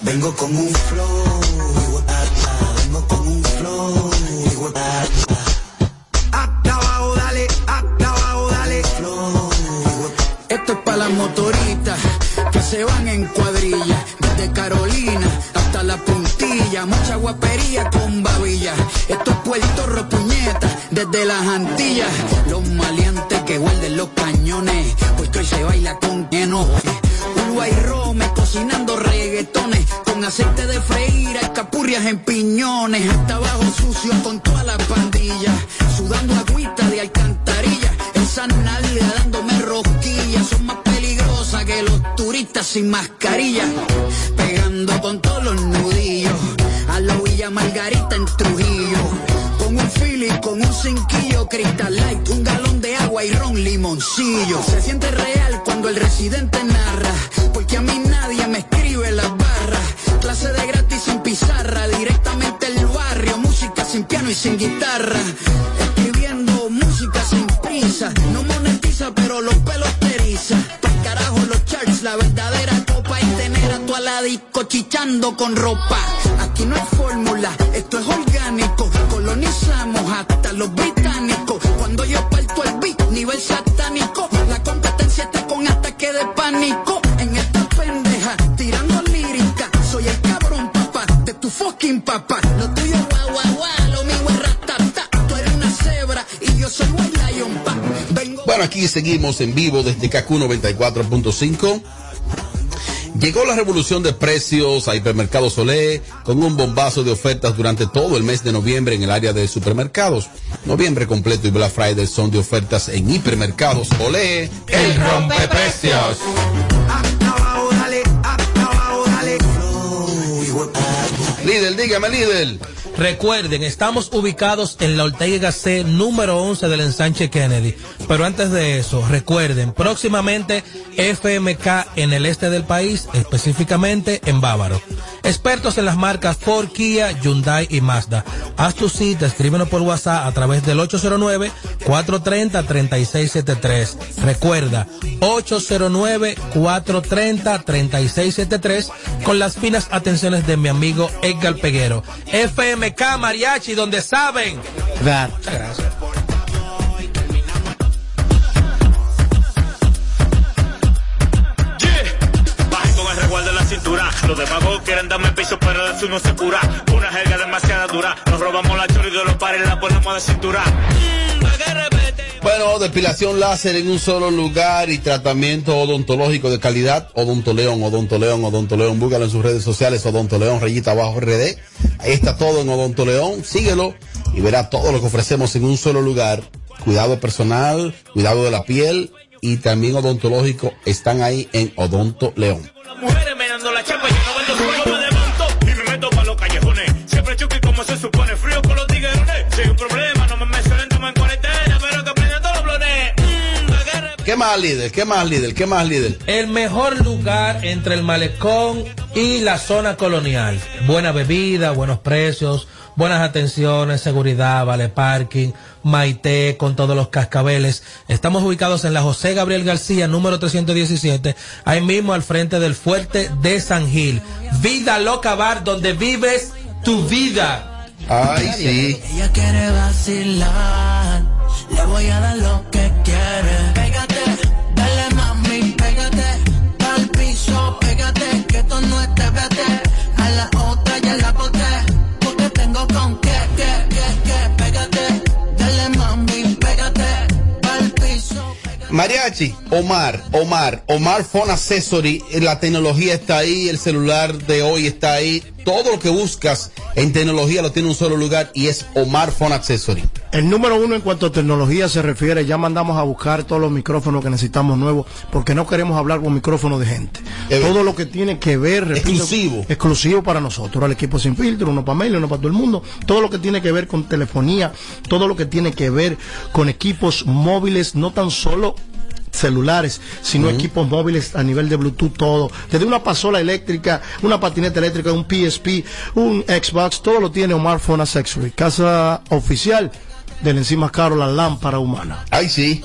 Vengo con un flow. Vengo con un flow. Hasta abajo, dale. Hasta abajo, dale. Flow. Esto es para las motoritas que se van en cuadrilla. Desde Carolina hasta la puntilla. Mucha guapería con babilla. Esto es Puerto Ropuñeta. Desde las Antillas. Los maleantes que guarden los cañones. Porque hoy se baila con lleno. Rome cocinando reggaetones. Con aceite de freír, capurrias en piñones. Hasta abajo sucio con toda la pandilla. Sudando agüita de alcantarilla. Esa nalga dándome rosquillas. Son más peligrosas que los turistas sin mascarilla. Pegando con todos los nudillos. A la Villa Margarita en Trujillo. Con un Philly, con un cinquillo, Crystal Light, un galón de agua y ron limoncillo. Se siente real cuando el residente narra, porque a mí nadie me escribe las barras. Clase de gratis sin pizarra, directamente el barrio, música sin piano y sin guitarra. Escribiendo música sin prisa, no monetiza pero los pelos te eriza. Pa'l carajo los charts, la verdadera copa es tener a tu aladico chichando con ropa. Aquí no hay fórmula, esto es los británicos. Cuando yo parto el beat, nivel satánico. La competencia está con ataque de pánico. En esta pendeja, tirando lírica. Soy el cabrón papá de tu fucking papá. Lo tuyo es guau guau guau, lo mío es ratata. Tú eres una cebra y yo soy un lion pa. Vengo Bueno, aquí seguimos en vivo desde KQ 94.5. Llegó la revolución de precios a Hipermercado Solé con un bombazo de ofertas durante todo el mes de noviembre en el área de supermercados. Noviembre completo y Black Friday son de ofertas en Hipermercados Olé. El dale. Flow. Líder, dígame líder. Recuerden, estamos ubicados en la Ortega C número 11 del ensanche Kennedy. Pero antes de eso, recuerden, próximamente FMK en el este del país, específicamente en Bávaro. Expertos en las marcas Ford, Kia, Hyundai y Mazda. Haz tu cita, escríbenos por WhatsApp a través del 809-430-3673. Recuerda, 809-430-3673 con las finas atenciones de mi amigo Edgar Peguero. FMK Mariachi, donde saben. Muchas gracias. Los de pago quieren darme piso, pero de eso no se cura. Una jerga demasiado dura. Nos robamos la chori de los pares y la ponemos de cintura. ¿pa' qué repete? Bueno, depilación láser en un solo lugar y tratamiento odontológico de calidad. Odontoleón, Odontoleón, Odontoleón. Búscalo en sus redes sociales, Odontoleón, rayita abajo RD. Ahí está todo en Odontoleón. Síguelo y verá todo lo que ofrecemos en un solo lugar. Cuidado personal, cuidado de la piel y también odontológico están ahí en Odonto León. Las mujeres me dando la chapa, qué más líder? ¿Qué más líder? ¿Qué más líder? El mejor lugar entre el malecón y la zona colonial. Buena bebida, buenos precios, buenas atenciones, seguridad, vale parking, Maite con todos los cascabeles. Estamos ubicados en la José Gabriel García, número 317, ahí mismo al frente del fuerte de San Gil. Vida Loca Bar, donde vives tu vida. Ay, sí. Ella quiere vacilar, le voy a dar lo que quiere. Pégate, dale mami, pégate, al piso, pégate, que esto no es TBT. A la otra ya la boté, porque tengo con qué, qué, qué, qué. Pégate, dale mami, pégate, al piso. Mariachi, Omar, Omar, Omar Phone Accessory, eh, la tecnología está ahí, el celular de hoy está ahí, todo lo que buscas en tecnología lo tiene en un solo lugar y es Omar Phone Accessory. El número uno en cuanto a tecnología se refiere, ya mandamos a buscar todos los micrófonos que necesitamos nuevos, porque no queremos hablar con micrófonos de gente. Todo lo que tiene que ver, repito, Exclusivo. exclusivo para nosotros, al equipo sin filtro, uno para mail, uno para todo el mundo, todo lo que tiene que ver con telefonía, todo lo que tiene que ver con equipos móviles, no tan solo celulares, sino equipos móviles a nivel de Bluetooth, todo. Desde una pasola eléctrica, una patineta eléctrica, un PSP, un Xbox, todo lo tiene Omar Phone Accessory, casa oficial del encima caro la lámpara humana. Sí.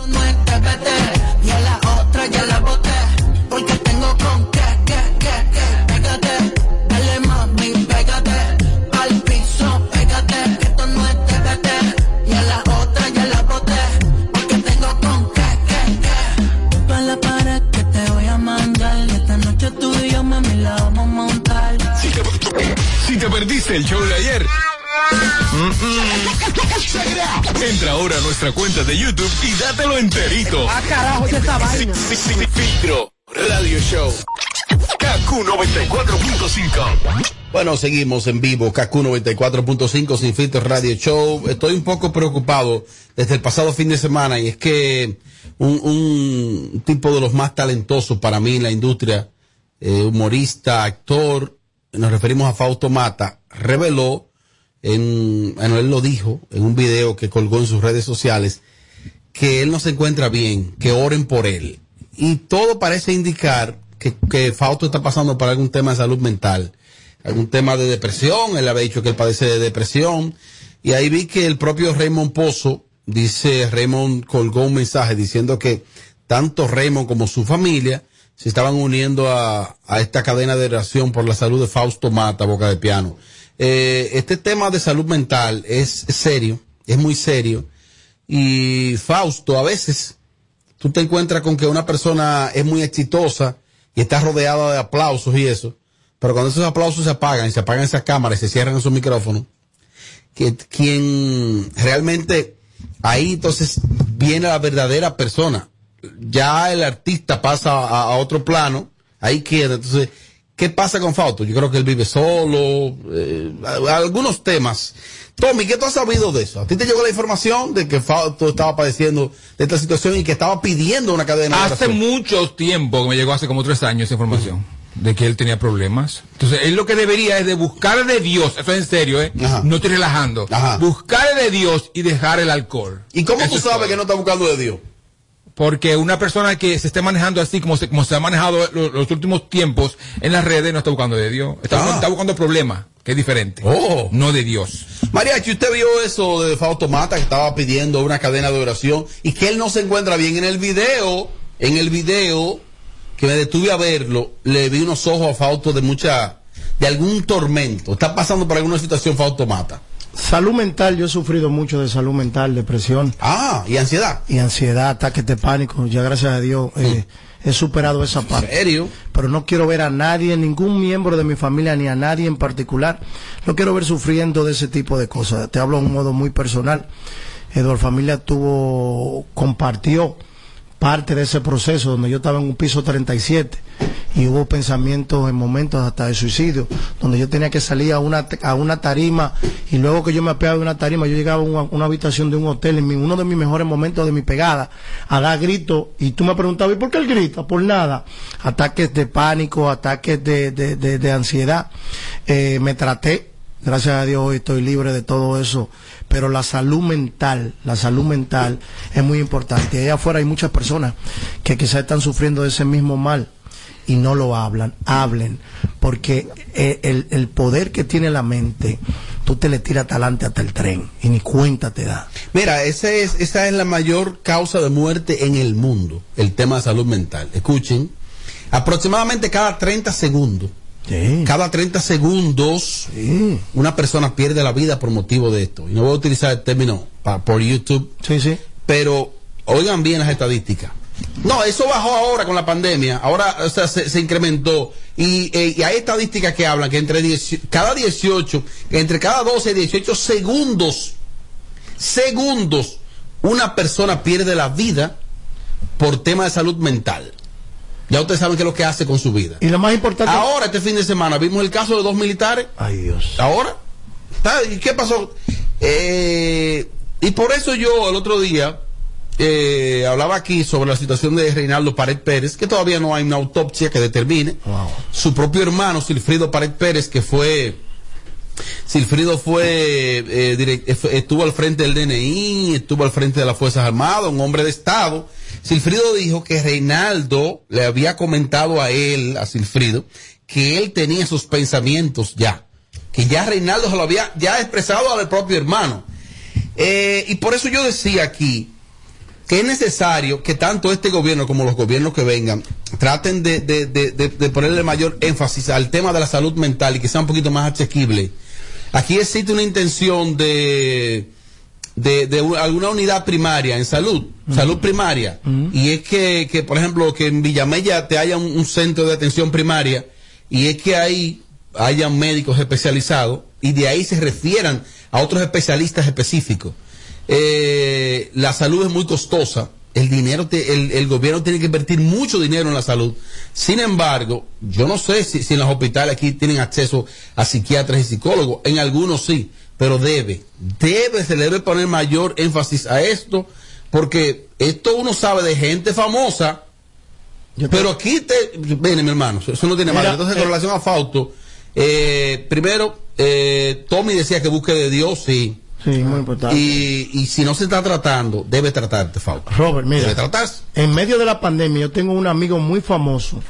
El show de ayer? Entra ahora a nuestra cuenta de YouTube y dátelo enterito. Ah, carajo, ¿qué es esa vaina? Filtro, Radio Show. KQ 94.5. Bueno, seguimos en vivo, KQ 94.5 Sin Filtro Radio Show. Estoy un poco preocupado desde el pasado fin de semana y es que un, un tipo de los más talentosos para mí en la industria, eh, humorista, actor, nos referimos a Fausto Mata, reveló, en, bueno, él lo dijo en un video que colgó en sus redes sociales, que él no se encuentra bien, que oren por él. Y todo parece indicar que, que Fausto está pasando por algún tema de salud mental, algún tema de depresión, él había dicho que él padece de depresión, y ahí vi que el propio Raymond Pozo, dice, Raymond colgó un mensaje diciendo que tanto Raymond como su familia se estaban uniendo a, a esta cadena de oración por la salud de Fausto Mata, Boca de Piano. Eh, este tema de salud mental es, serio, es muy serio, y Fausto a veces tú te encuentras con que una persona es muy exitosa y está rodeada de aplausos y eso, pero cuando esos aplausos se apagan y se apagan esas cámaras y se cierran esos micrófonos, que quien realmente ahí entonces viene la verdadera persona. Ya el artista pasa a, a otro plano, ahí queda. Entonces, ¿qué pasa con Fausto? Yo creo que él vive solo, eh, algunos temas. Tommy, ¿qué tú has sabido de eso? ¿A ti te llegó la información de que Fausto estaba padeciendo de esta situación y que estaba pidiendo una cadena de Hace mucho tiempo, que me llegó hace como tres años esa información, de que él tenía problemas. Entonces, él lo que debería es de buscar de Dios, eso es en serio, ¿eh? Ajá. No estoy relajando. Ajá. Buscar de Dios y dejar el alcohol. ¿Y cómo Eso tú es sabes todo. que no está buscando de Dios? Porque una persona que se esté manejando así como se, como se ha manejado lo- los, últimos tiempos en las redes no está buscando de Dios. Está, Ah. buscando, está buscando problemas, que es diferente. Oh. No de Dios. Mariachi, usted vio eso de Fausto Mata que estaba pidiendo una cadena de oración y que él no se encuentra bien. En el video, en el video que me detuve a verlo, le vi unos ojos a Fausto de mucha, de algún tormento. Está pasando por alguna situación Fausto Mata. Salud mental, yo he sufrido mucho de salud mental, depresión Ah, y ansiedad. y ansiedad, ataques de pánico. Ya gracias a Dios eh, he superado esa parte. ¿Serio? Pero no quiero ver a nadie, ningún miembro de mi familia, ni a nadie en particular. No quiero ver sufriendo de ese tipo de cosas. Te hablo de un modo muy personal. Eduardo Familia tuvo, compartió parte de ese proceso donde yo estaba en un piso 37 y hubo pensamientos en momentos hasta de suicidio, donde yo tenía que salir a una, a una tarima y luego que yo me apeaba de una tarima, yo llegaba a una, habitación de un hotel en mi- uno de mis mejores momentos de mi pegada a dar gritos y tú me preguntabas, ¿y por qué él grita? Por nada. Ataques de pánico, ataques de, de, de- de ansiedad. Eh, me traté, gracias a Dios hoy estoy libre de todo eso, pero la salud mental, la salud mental es muy importante. Allá afuera hay muchas personas que quizás están sufriendo de ese mismo mal y no lo hablan, hablen, porque eh, el, poder que tiene la mente, tú te le tiras talante hasta el tren y ni cuenta te da. Mira, ese es, esa es la mayor causa de muerte en el mundo, el tema de salud mental. Escuchen, aproximadamente cada 30 segundos, Sí. cada 30 segundos, Sí, una persona pierde la vida por motivo de esto. Y no voy a utilizar el término pa- por YouTube, sí, sí. pero oigan bien las estadísticas. No, eso bajó ahora con la pandemia, ahora o sea, se, se incrementó. Y, eh, y hay estadísticas que hablan que entre 10 cada 18, entre cada 12 y 18 segundos, segundos, una persona pierde la vida por tema de salud mental. Ya ustedes saben qué es lo que hace con su vida. Y lo más importante... Ahora, este fin de semana, vimos el caso de dos militares Ay Dios. ahora. ¿Y qué pasó? Eh, y por eso yo el otro día eh, hablaba aquí sobre la situación de Reinaldo Pared Pérez, que todavía no hay una autopsia que determine. Wow. Su propio hermano, Silfrido Pared Pérez, que fue... Silfrido fue, eh, direct- eh, fue- estuvo al frente del DNI, estuvo al frente de las Fuerzas Armadas, un hombre de Estado. Silfrido dijo que Reinaldo le había comentado a él, a Silfrido, que él tenía sus pensamientos ya. Que ya Reinaldo se lo había ya expresado al propio hermano. Eh, y por eso yo decía aquí que es necesario que tanto este gobierno como los gobiernos que vengan traten de, de- ponerle mayor énfasis al tema de la salud mental y que sea un poquito más asequible. Aquí existe una intención de, de, de alguna unidad primaria en salud, salud primaria, y es que, que, por ejemplo, que en Villamella te haya un, un centro de atención primaria, y es que ahí hayan médicos especializados y de ahí se refieran a otros especialistas específicos. Eh, la salud es muy costosa. El dinero, te- el, el gobierno tiene que invertir mucho dinero en la salud. Sin embargo, yo no sé si, si en los hospitales aquí tienen acceso a psiquiatras y psicólogos. En algunos sí, pero debe, debe, se le debe poner mayor énfasis a esto, porque esto uno sabe de gente famosa pero aquí te. Viene, mi hermano, eso no tiene madre. Entonces, con eh, relación a Fausto, eh, primero, eh, Tommy decía que busque de Dios, sí. Sí, muy importante. Y, y si no se está tratando, debe tratarte, Fausto. Robert, mira. Debe tratarse. En medio de la pandemia, yo tengo un amigo muy famoso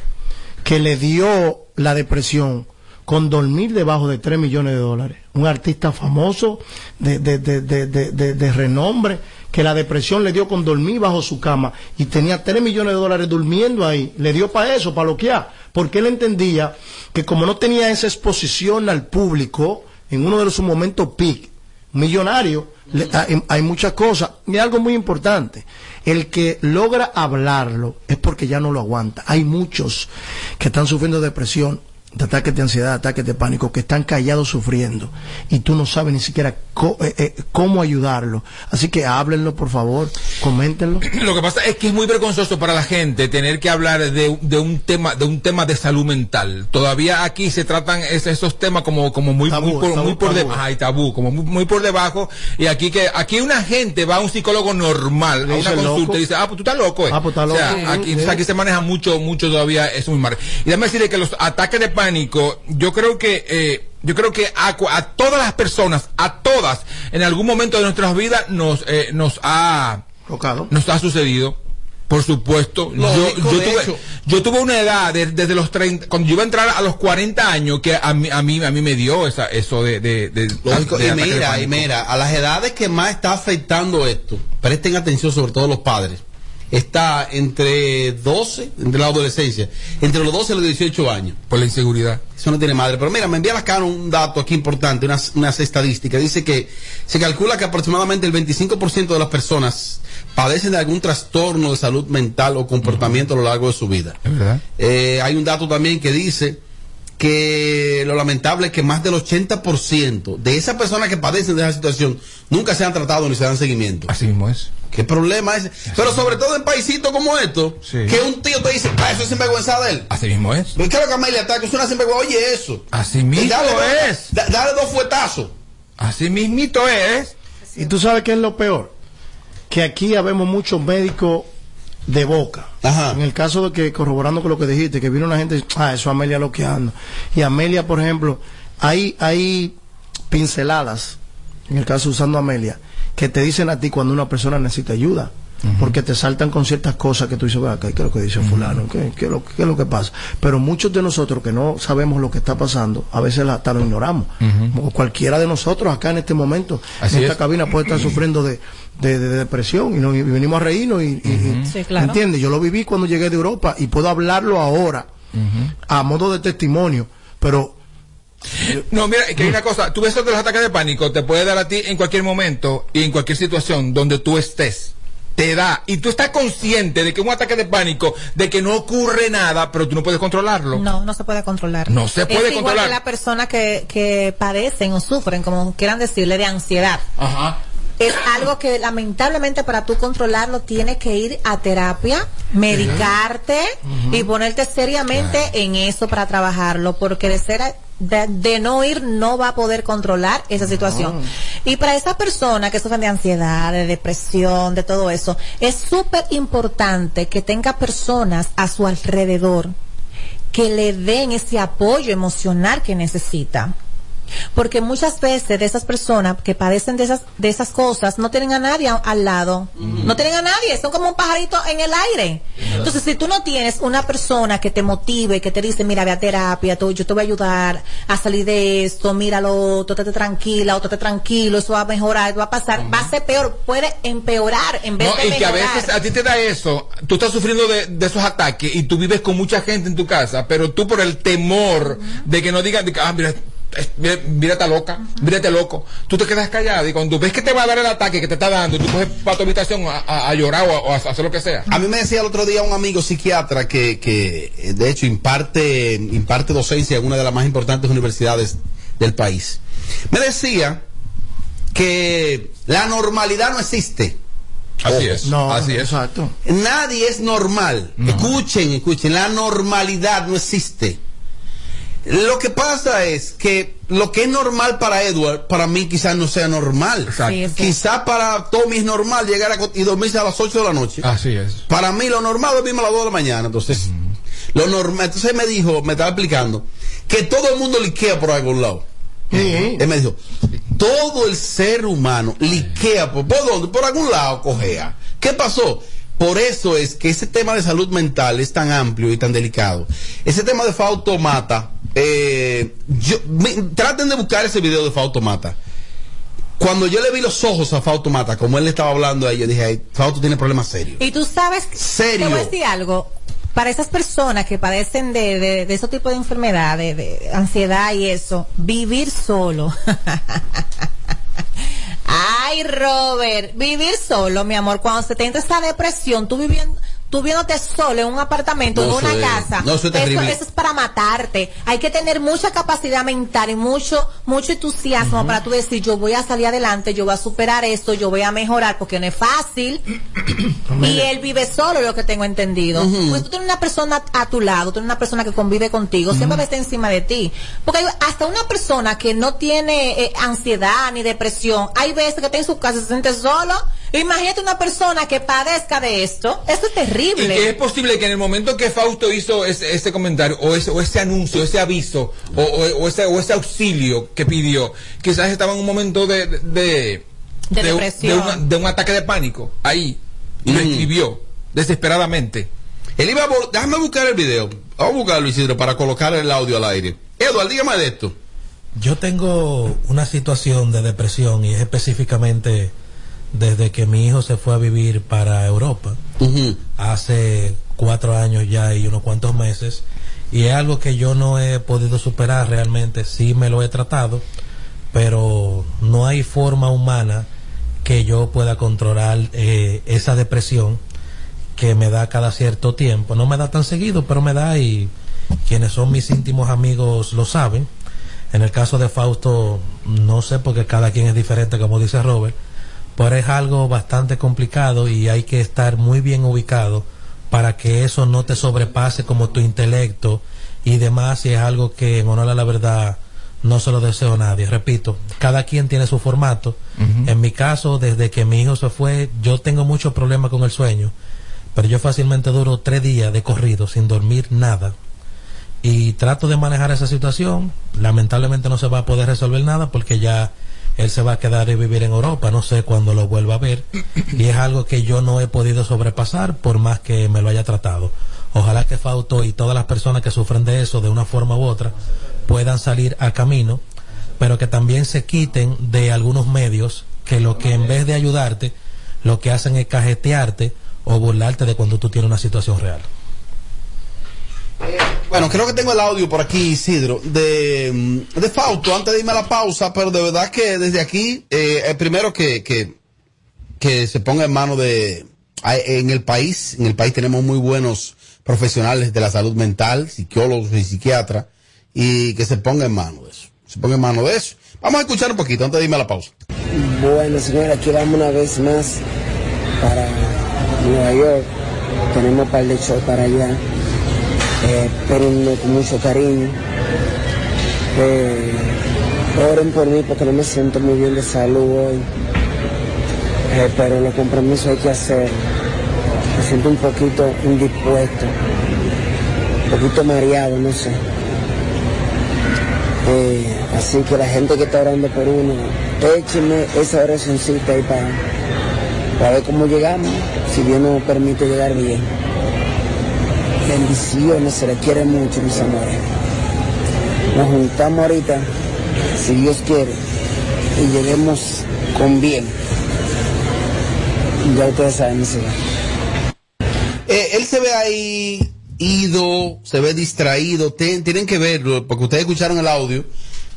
que le dio la depresión con dormir debajo de 3 millones de dólares. Un artista famoso de, de, de, de, renombre que la depresión le dio con dormir bajo su cama y tenía 3 millones de dólares durmiendo ahí. Le dio para eso, para bloquear. Porque él entendía que como no tenía esa exposición al público en uno de sus momentos peak, millonario, le- hay, hay muchas cosas. Y algo muy importante, el que logra hablarlo es porque ya no lo aguanta. Hay muchos que están sufriendo depresión, de ataques de ansiedad, ataques de pánico, que están callados sufriendo y tú no sabes ni siquiera co- eh, eh, cómo ayudarlo. Así que háblenlo, por favor, coméntenlo. Lo que pasa es que es muy vergonzoso para la gente tener que hablar de, de un tema de un tema de salud mental. Todavía aquí se tratan es- esos temas como como muy Tabú, muy por, tabú, muy por tabú. debajo, ay, tabú, como muy, muy por debajo y aquí que aquí una gente va a un psicólogo normal Le a una consulta loco. y dice, "Ah, pues tú estás loco." eh". Ah, pues estás O sea, loco. aquí, Sí. aquí se maneja mucho mucho todavía es muy mal. Y déjame decirle que los ataques de pánico, yo creo que eh, yo creo que a, a todas las personas, a todas, en algún momento de nuestras vidas nos eh, nos ha Tocado. nos ha sucedido. Por supuesto, yo, yo tuve, yo tuve una edad de- desde los 30, cuando yo iba a entrar a los 40 años, que a mí, a mí, a mí me dio esa, eso de, de, de- Lógico, y mira, y mira, a las edades que más está afectando esto, presten atención sobre todo los padres, está entre 12, entre la adolescencia, entre los 12 y los 18 años. Por la inseguridad. Eso no tiene madre. Pero mira, me envía acá un dato aquí importante, unas, unas estadísticas. Dice que se calcula que aproximadamente el 25% de las personas padecen de algún trastorno de salud mental o comportamiento a lo largo de su vida. ¿Es verdad? Eh, hay un dato también que dice que lo lamentable es que más del 80% de esas personas que padecen de esa situación nunca se han tratado ni se dan seguimiento. Así mismo es. ¿Qué problema es? Pero sobre todo en paisitos como esto, Sí. que un tío te dice, ah, eso es sinvergüenza de él. Así mismo es. ¿Qué es lo que Amelia ataca? Es una sinvergüenza. Oye, eso. Así mismo Dale dos- es. da- dale dos fuetazos. Así mismito es. Y tú sabes qué es lo peor, que aquí habemos muchos médicos de boca. Ajá. En el caso de que, corroborando con lo que dijiste, que vino una gente, ah, eso Amelia lo que anda. Y Amelia, por ejemplo, hay, hay pinceladas, en el caso usando Amelia, que te dicen a ti cuando una persona necesita ayuda. Porque te saltan con ciertas cosas que tú dices, "Ve acá, ¿qué es lo que dice fulano? ¿Qué, qué es lo, qué es lo que pasa? Pero muchos de nosotros que no sabemos lo que está pasando, a veces la- hasta lo ignoramos. O cualquiera de nosotros acá en este momento, Así en esta es. cabina puede estar sufriendo de, de- de depresión y, no- y venimos a reírnos y, y- y- Sí, claro. ¿entiendes? Yo lo viví cuando llegué de Europa y puedo hablarlo ahora a modo de testimonio, pero No, mira, que hay una cosa, tú ves de los ataques de pánico, te puede dar a ti en cualquier momento y en cualquier situación donde tú estés. Te da, y tú estás consciente de que un ataque de pánico, de que no ocurre nada, pero tú no puedes controlarlo. No, no se puede controlar. No se puede es igual controlar. que las personas que, que padecen o sufren, como quieran decirle, de ansiedad. Ajá. Es algo que lamentablemente para tú controlarlo tienes que ir a terapia, medicarte y ponerte seriamente en eso para trabajarlo, porque de ser de, de no ir no va a poder controlar esa situación. Y para esa persona que sufren de ansiedad, de depresión, de todo eso, es súper importante que tenga personas a su alrededor que le den ese apoyo emocional que necesita. Porque muchas veces de esas personas que padecen de esas, de esas cosas no tienen a nadie al lado. No tienen a nadie, son como un pajarito en el aire. Entonces, si tú no tienes una persona que te motive, que te dice, mira, ve a terapia, tú- yo te voy a ayudar a salir de esto, míralo, tú estate tranquila, o tú estate tranquilo, eso va a mejorar, va a pasar, va a ser peor, puede empeorar en vez No, de y que a veces a ti te da eso, tú estás sufriendo de, de esos ataques y tú vives con mucha gente en tu casa, pero tú por el temor de que no digan, de que, ah, mira, está loca, mírate loco. Tú te quedas callado y cuando ves que te va a dar el ataque que te está dando, tú coges para tu habitación a, a- a llorar o a, o a hacer lo que sea. A mí me decía el otro día un amigo psiquiatra que, que eh, de hecho imparte, imparte docencia en una de las más importantes universidades del país. Me decía que la normalidad no existe. Así es, No, así es. exacto. Nadie es normal. Escuchen, escuchen, la normalidad no existe. Lo que pasa es que lo que es normal para Edward, para mí quizás no sea normal. Sí, sí. Quizás para Tommy es normal llegar a y dormirse a las 8 de la noche. Así es. Para mí lo normal es dormirme a las 2 de la mañana. Entonces, lo normal, entonces me dijo, me estaba explicando, que todo el mundo liquea por algún lado. Sí. Él me dijo, todo el ser humano liquea por, ¿por dónde? Por algún lado cojea. ¿Qué pasó? Por eso es que ese tema de salud mental es tan amplio y tan delicado. Ese tema de Fautomata, eh, yo, traten de buscar ese video de Fautomata. Cuando yo le vi los ojos a Fautomata, como él le estaba hablando a ella, dije, "Ay, Fausto tiene problemas serios. Y tú sabes, Serio. te voy a decir algo. Para esas personas que padecen de, de, de ese tipo de enfermedades, de ansiedad y eso, vivir solo. Ay, Robert, vivir solo, mi amor, cuando se te entra esa depresión, tú viviendo, tú viéndote solo en un apartamento, No, en una casa, no, eso eso es para matarte. Hay que tener mucha capacidad mental y mucho, mucho entusiasmo para tú decir, yo voy a salir adelante, yo voy a superar esto, yo voy a mejorar, porque no es fácil. Y él vive solo, lo que tengo entendido. Pues tú tienes una persona a tu lado, tú tienes una persona que convive contigo, siempre va a estar encima de ti. Porque hasta una persona que no tiene eh, ansiedad ni depresión, hay veces que está en su casa y se siente solo. Imagínate una persona que padezca de esto. Eso es Y terrible. que es posible que en el momento que Fausto hizo ese, ese comentario, o ese, o ese anuncio, ese aviso, o, o- o ese, o ese auxilio que pidió, quizás estaba en un momento de, de, de, depresión. una- de un ataque de pánico. Ahí. Y lo Mm. escribió desesperadamente. Él iba a déjame buscar el video. Vamos a buscarlo, Isidro, para colocar el audio al aire. Eduardo, dígame de esto. Yo tengo una situación de depresión y es específicamente desde que mi hijo se fue a vivir para Europa hace cuatro años ya y unos cuantos meses y es algo que yo no he podido superar realmente sí me lo he tratado pero no hay forma humana que yo pueda controlar eh, esa depresión que me da cada cierto tiempo. No me da tan seguido pero me da y quienes son mis íntimos amigos lo saben. En el caso de Fausto no sé porque cada quien es diferente como dice Robert pero es algo bastante complicado y hay que estar muy bien ubicado para que eso no te sobrepase como tu intelecto y demás y es algo que en honor a la verdad no se lo deseo a nadie. Repito, cada quien tiene su formato. En mi caso, desde que mi hijo se fue, yo tengo muchos problemas con el sueño, pero yo fácilmente duro tres días de corrido sin dormir nada y trato de manejar esa situación. Lamentablemente no se va a poder resolver nada porque ya él se va a quedar y vivir en Europa, no sé cuándo lo vuelva a ver y es algo que yo no he podido sobrepasar por más que me lo haya tratado. Ojalá que Fausto y todas las personas que sufren de eso de una forma u otra puedan salir a camino, pero que también se quiten de algunos medios que lo que en vez de ayudarte, lo que hacen es cajetearte o burlarte de cuando tú tienes una situación real. Bueno, creo que tengo el audio por aquí, Isidro, de, de Fausto, antes de irme a la pausa, pero de verdad que desde aquí, eh, el primero que, que, que se ponga en mano de, en el país, en el país tenemos muy buenos profesionales de la salud mental, psicólogos y psiquiatras, y que se ponga en mano de eso, se ponga en mano de eso. Vamos a escuchar un poquito antes de irme a la pausa. Bueno, señora, aquí vamos una vez más para Nueva York. Tenemos un par de shows para allá. Eh, espérenme con mucho cariño. Eh, oren por mí porque no me siento muy bien de salud hoy. Eh, pero los compromisos hay que hacer. Me siento un poquito indispuesto. Un poquito mareado, no sé. Eh, así que la gente que está orando por uno, échenme esa oracioncita ahí para, para ver cómo llegamos, si Dios nos permite llegar bien. Bendiciones, se les quiere mucho, mis amores. Nos juntamos ahorita, si Dios quiere, y lleguemos con bien. Ya ustedes saben, ciudad. Eh, él se ve ahí ido, se ve distraído. Tienen que verlo, porque ustedes escucharon el audio.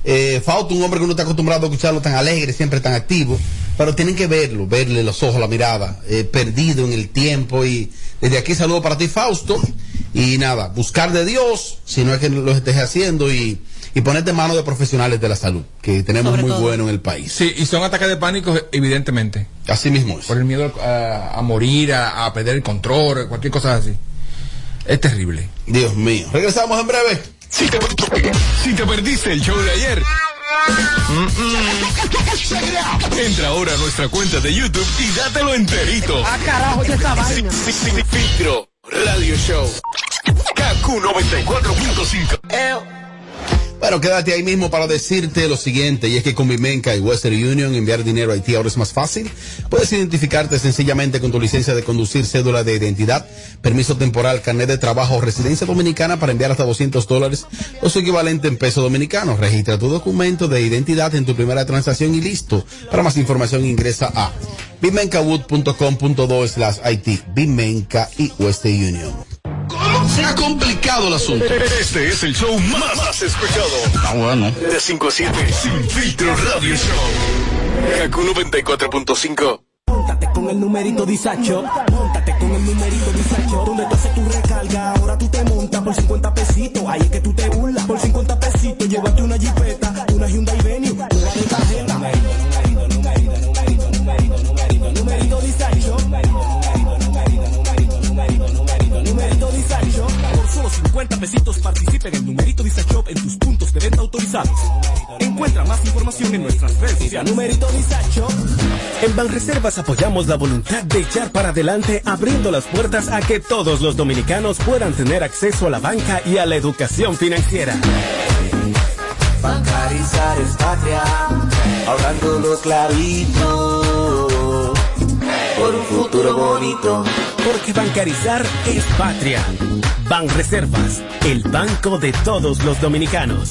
Eh, Fausto, un hombre que uno está acostumbrado a escucharlo tan alegre, siempre tan activo, pero tienen que verlo, verle los ojos, la mirada, eh, perdido en el tiempo. Y desde aquí saludo para ti, Fausto. Y nada, buscar de Dios, si no es que lo estés haciendo, y, y ponerte en manos de profesionales de la salud, que tenemos Sobre muy todo. bueno en el país. Sí, y son ataques de pánico, evidentemente. Así mismo es. Por el miedo a, a morir, a, a perder el control, cualquier cosa así. Es terrible. Dios mío. Regresamos en breve. Si te, si te perdiste el show de ayer, entra ahora a nuestra cuenta de YouTube y dátelo enterito. Ah, carajo, ya esta vaina. Filtro Radio Show. KQ 94.5. Bueno, quédate ahí mismo para decirte lo siguiente, y es que con Vimenca y Western Union enviar dinero a Haití ahora es más fácil. Puedes identificarte sencillamente con tu licencia de conducir, cédula de identidad, permiso temporal, carnet de trabajo o residencia dominicana para enviar hasta 200 dólares o su equivalente en peso dominicano. Registra tu documento de identidad en tu primera transacción y listo. Para más información ingresa a bimencawood.com.do slash IT. Bimenca y Western Union. Se ha complicado el asunto. Este es el show más, más escuchado. Ah, bueno. De 5 a 7, Sin Filtro Radio Show. KQ 94.5. Móntate con el numerito Disacho. Móntate con el numerito Disacho. Donde tú haces tu recarga, ahora tú te montas por 50 pesitos. Ahí es que tú te burlas. Por 50 pesitos, llévate una jipeta, una Hyundai Venue, 50 pesitos participa en el numerito Disacho en tus puntos de venta autorizados. Encuentra más información en nuestras redes sociales. Numerito Disacho. En Banreservas apoyamos la voluntad de echar para adelante abriendo las puertas a que todos los dominicanos puedan tener acceso a la banca y a la educación financiera. Bancarizar es patria, ahorrándolo clarito, por un futuro bonito. Porque bancarizar es patria. Banreservas, el banco de todos los dominicanos.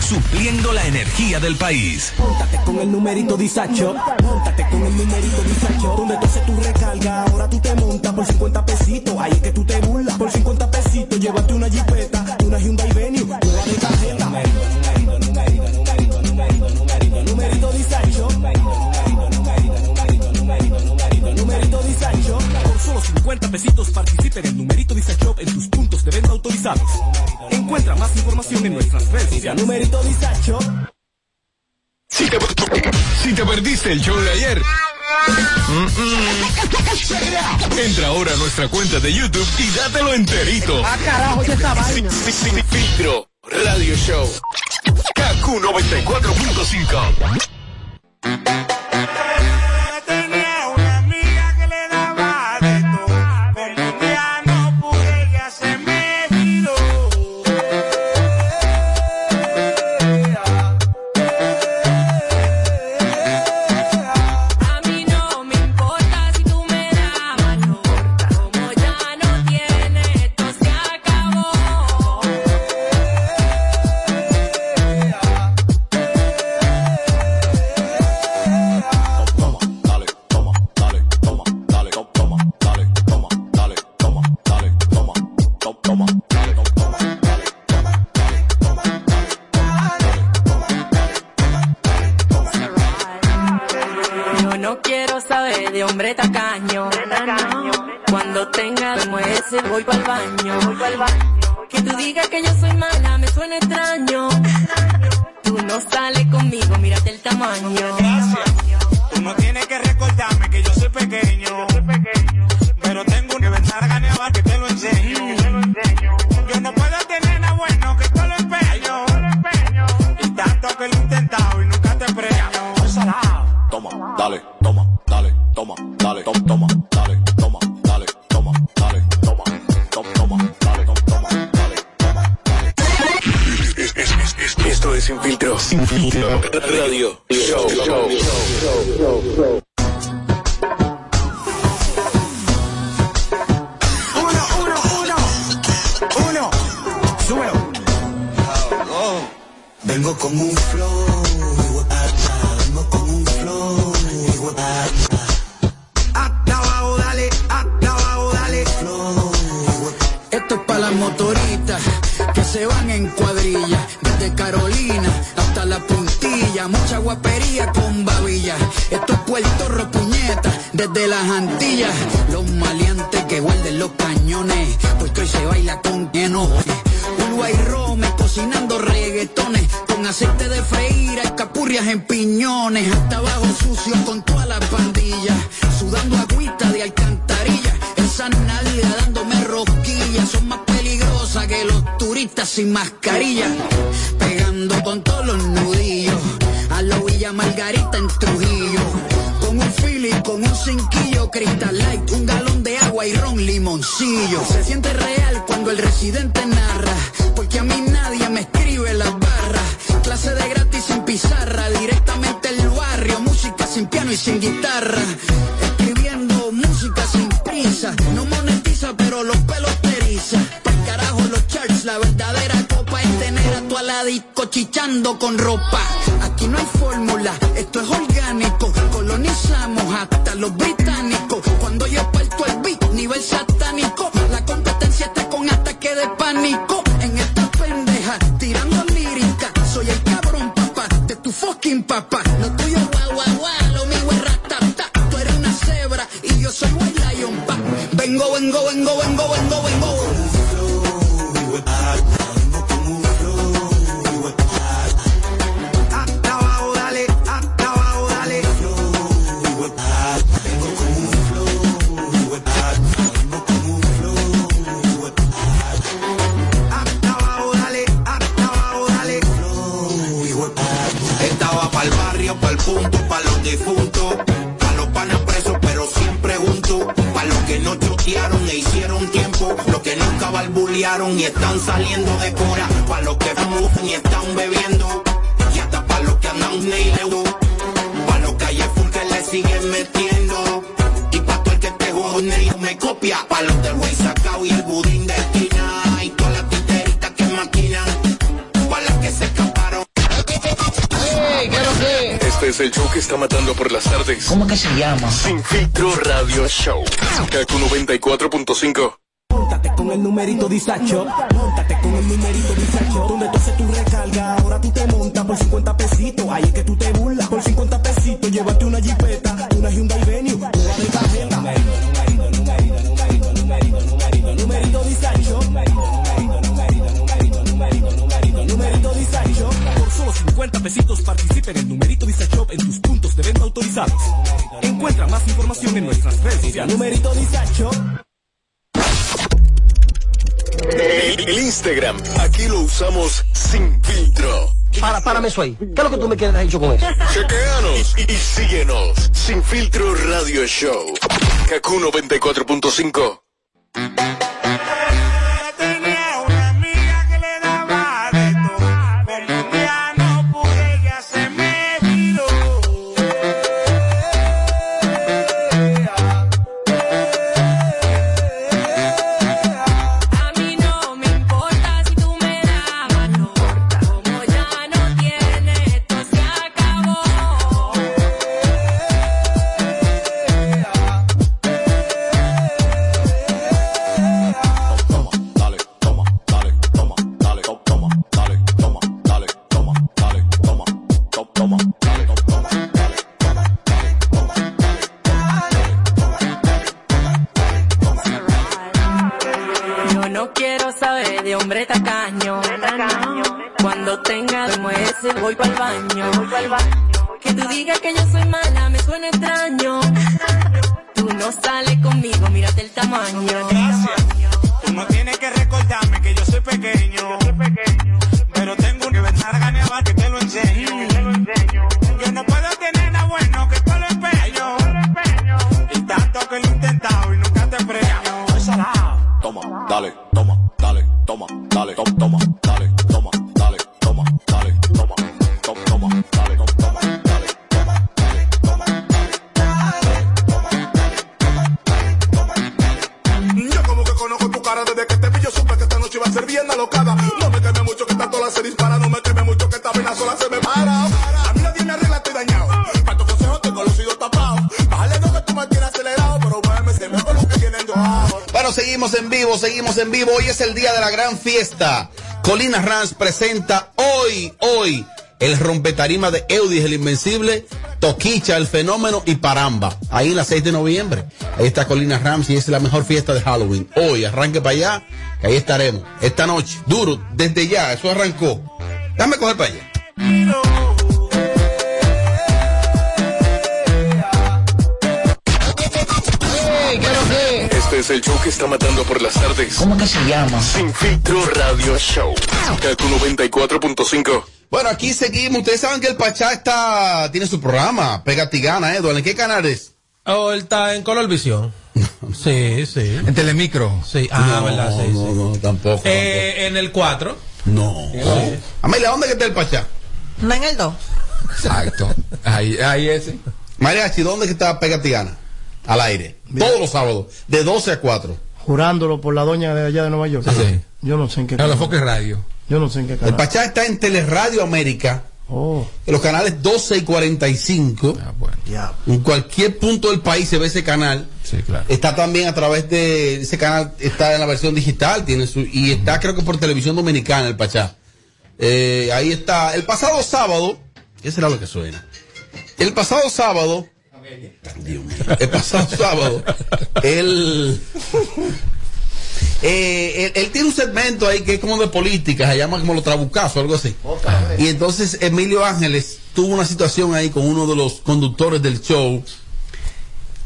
Supliendo la energía del país. Móntate con el numerito Disacho. Móntate con el numerito Disacho. Donde tú haces tu recarga, ahora tú te montas por 50 pesitos. Ahí es que tú te burlas. Por 50 pesitos, llévate una jipeta, una Hyundai Venue, nueva de tarjeta. Numerito, numerito, numerito, numerito, numerito, numerito, numerito. Por solo 50 pesitos participa en el numerito Disacho en tus puntos de venta autorizados. Encuentra más información en nuestras redes sociales. Numerito Disacho. Si te, si te perdiste el show de ayer, entra ahora a nuestra cuenta de YouTube y dátelo enterito. Ah, carajo, ya esta vaina. Sin Filtro Radio Show. KQ 94.5. mírate tener a tu aladico chichando con ropa. Aquí no hay fórmula, esto es orgánico. Colonizamos hasta los británicos. Cuando yo parto el beat, nivel satánico. Y están saliendo de cora, pa' los que fuman y están bebiendo, y hasta pa' los que andan neileo, pa' los calles full que le siguen metiendo, y pa' todo el que te jode y me copia, pa' los del güey sacao y el budín de esquina, y todas las titeritas que maquinan, pa' las que se escaparon. Este es el show que está matando por las tardes. ¿Cómo que se llama? Sin filtro radio show. Kaku 94.5. El numerito disacho. Móntate con el numerito disacho. Donde tú haces tu recarga, ahora tú te montas por 50 pesitos. Ahí es que tú te burlas. Por 50 pesitos, llévate una jipeta, una Hyundai Venue, una de cajeta. Numerito, numerito, numerito, numerito, numerito, numerito disacho. Numerito disacho. Por solo 50 pesitos participa en el numerito disacho en tus puntos de venta autorizados. Encuentra más información en nuestras redes sociales. Numerito disacho. El, Instagram, aquí lo usamos sin filtro. Para, párame eso ahí. ¿Qué es lo que tú me quieres hecho con eso? Chequeanos y, y síguenos. Sin filtro radio show. Kaku 94.5. Presenta hoy, hoy, el rompetarima de Eudis, el invencible, Toquicha, el fenómeno y Paramba. Ahí en la 6 de noviembre. Ahí está Colina Ranch y es la mejor fiesta de Halloween. Hoy, arranque para allá, que ahí estaremos. Esta noche, duro, desde ya, eso arrancó. Déjame coger para allá. Este es el show que está matando por las tardes. ¿Cómo que se llama? Sin filtro radio show. Kaku 94.5. Bueno, aquí seguimos. Ustedes saben que el Pachá está, tiene su programa, Pegatigana, ¿eh? ¿En qué canal es? Oh, él está en Color Visión. Sí, sí. En Telemicro. Sí, ah, no, verdad, sí, no, sí. no, tampoco. Eh, en el 4. No. Amelia, ¿dónde que está el Pachá? No en el 2. Exacto. Ahí, ahí ese. Mariachi, ¿dónde que está Pegatigana? Al aire. Todos los sábados, de 12 a 4. Jurándolo por la doña de allá de Nueva York. Sí. Yo no sé en qué canal. Foque Radio. Yo no sé en qué El canal. Pachá está en Teleradio América, Oh, en los canales 12 y 45. Ah, bueno. En cualquier punto del país se ve ese canal. Sí, claro. Está también a través de ese canal, está en la versión digital, tiene su, y está creo que por televisión dominicana el Pachá. Eh, ahí está. El pasado sábado, ¿qué será lo que suena? El pasado sábado, Dios mío, el pasado sábado, él, eh, él, él tiene un segmento ahí que es como de política, se llama como los trabucazos, algo así. Y entonces Emilio Ángeles tuvo una situación ahí con uno de los conductores del show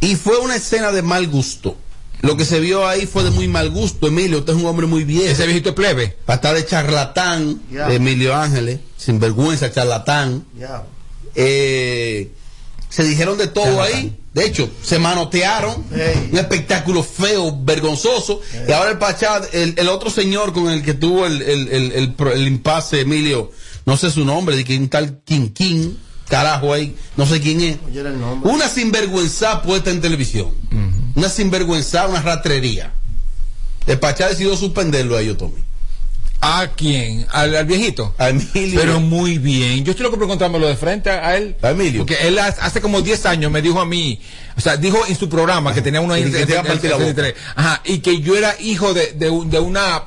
y fue una escena de mal gusto. Lo que se vio ahí fue de muy mal gusto. Emilio, usted es un hombre muy viejo. Ese viejito plebe. Para estar de charlatán, de Emilio Ángeles, sin vergüenza, charlatán. Eh, se dijeron de todo ahí. De hecho, se manotearon. Un espectáculo feo, vergonzoso. Y ahora el Pachá, el, el otro señor con el que tuvo el, el, el, el pro- el impasse, Emilio, no sé su nombre, de que un tal Quinquín, carajo ahí, no sé quién es. Oye, era el nombre. Una sinvergüenza puesta en televisión. Una sinvergüenza, una ratrería. El Pachá decidió suspenderlo a ellos, Tommy. ¿A quién? ¿Al, al viejito? A Emilio. Pero muy bien. Yo estoy loco por encontrármelo de frente a a él. A Emilio. Porque él ha- hace como 10 años me dijo a mí, o sea, dijo en su programa que tenía una Y que te. Ajá, y que yo era hijo de, de, un- de una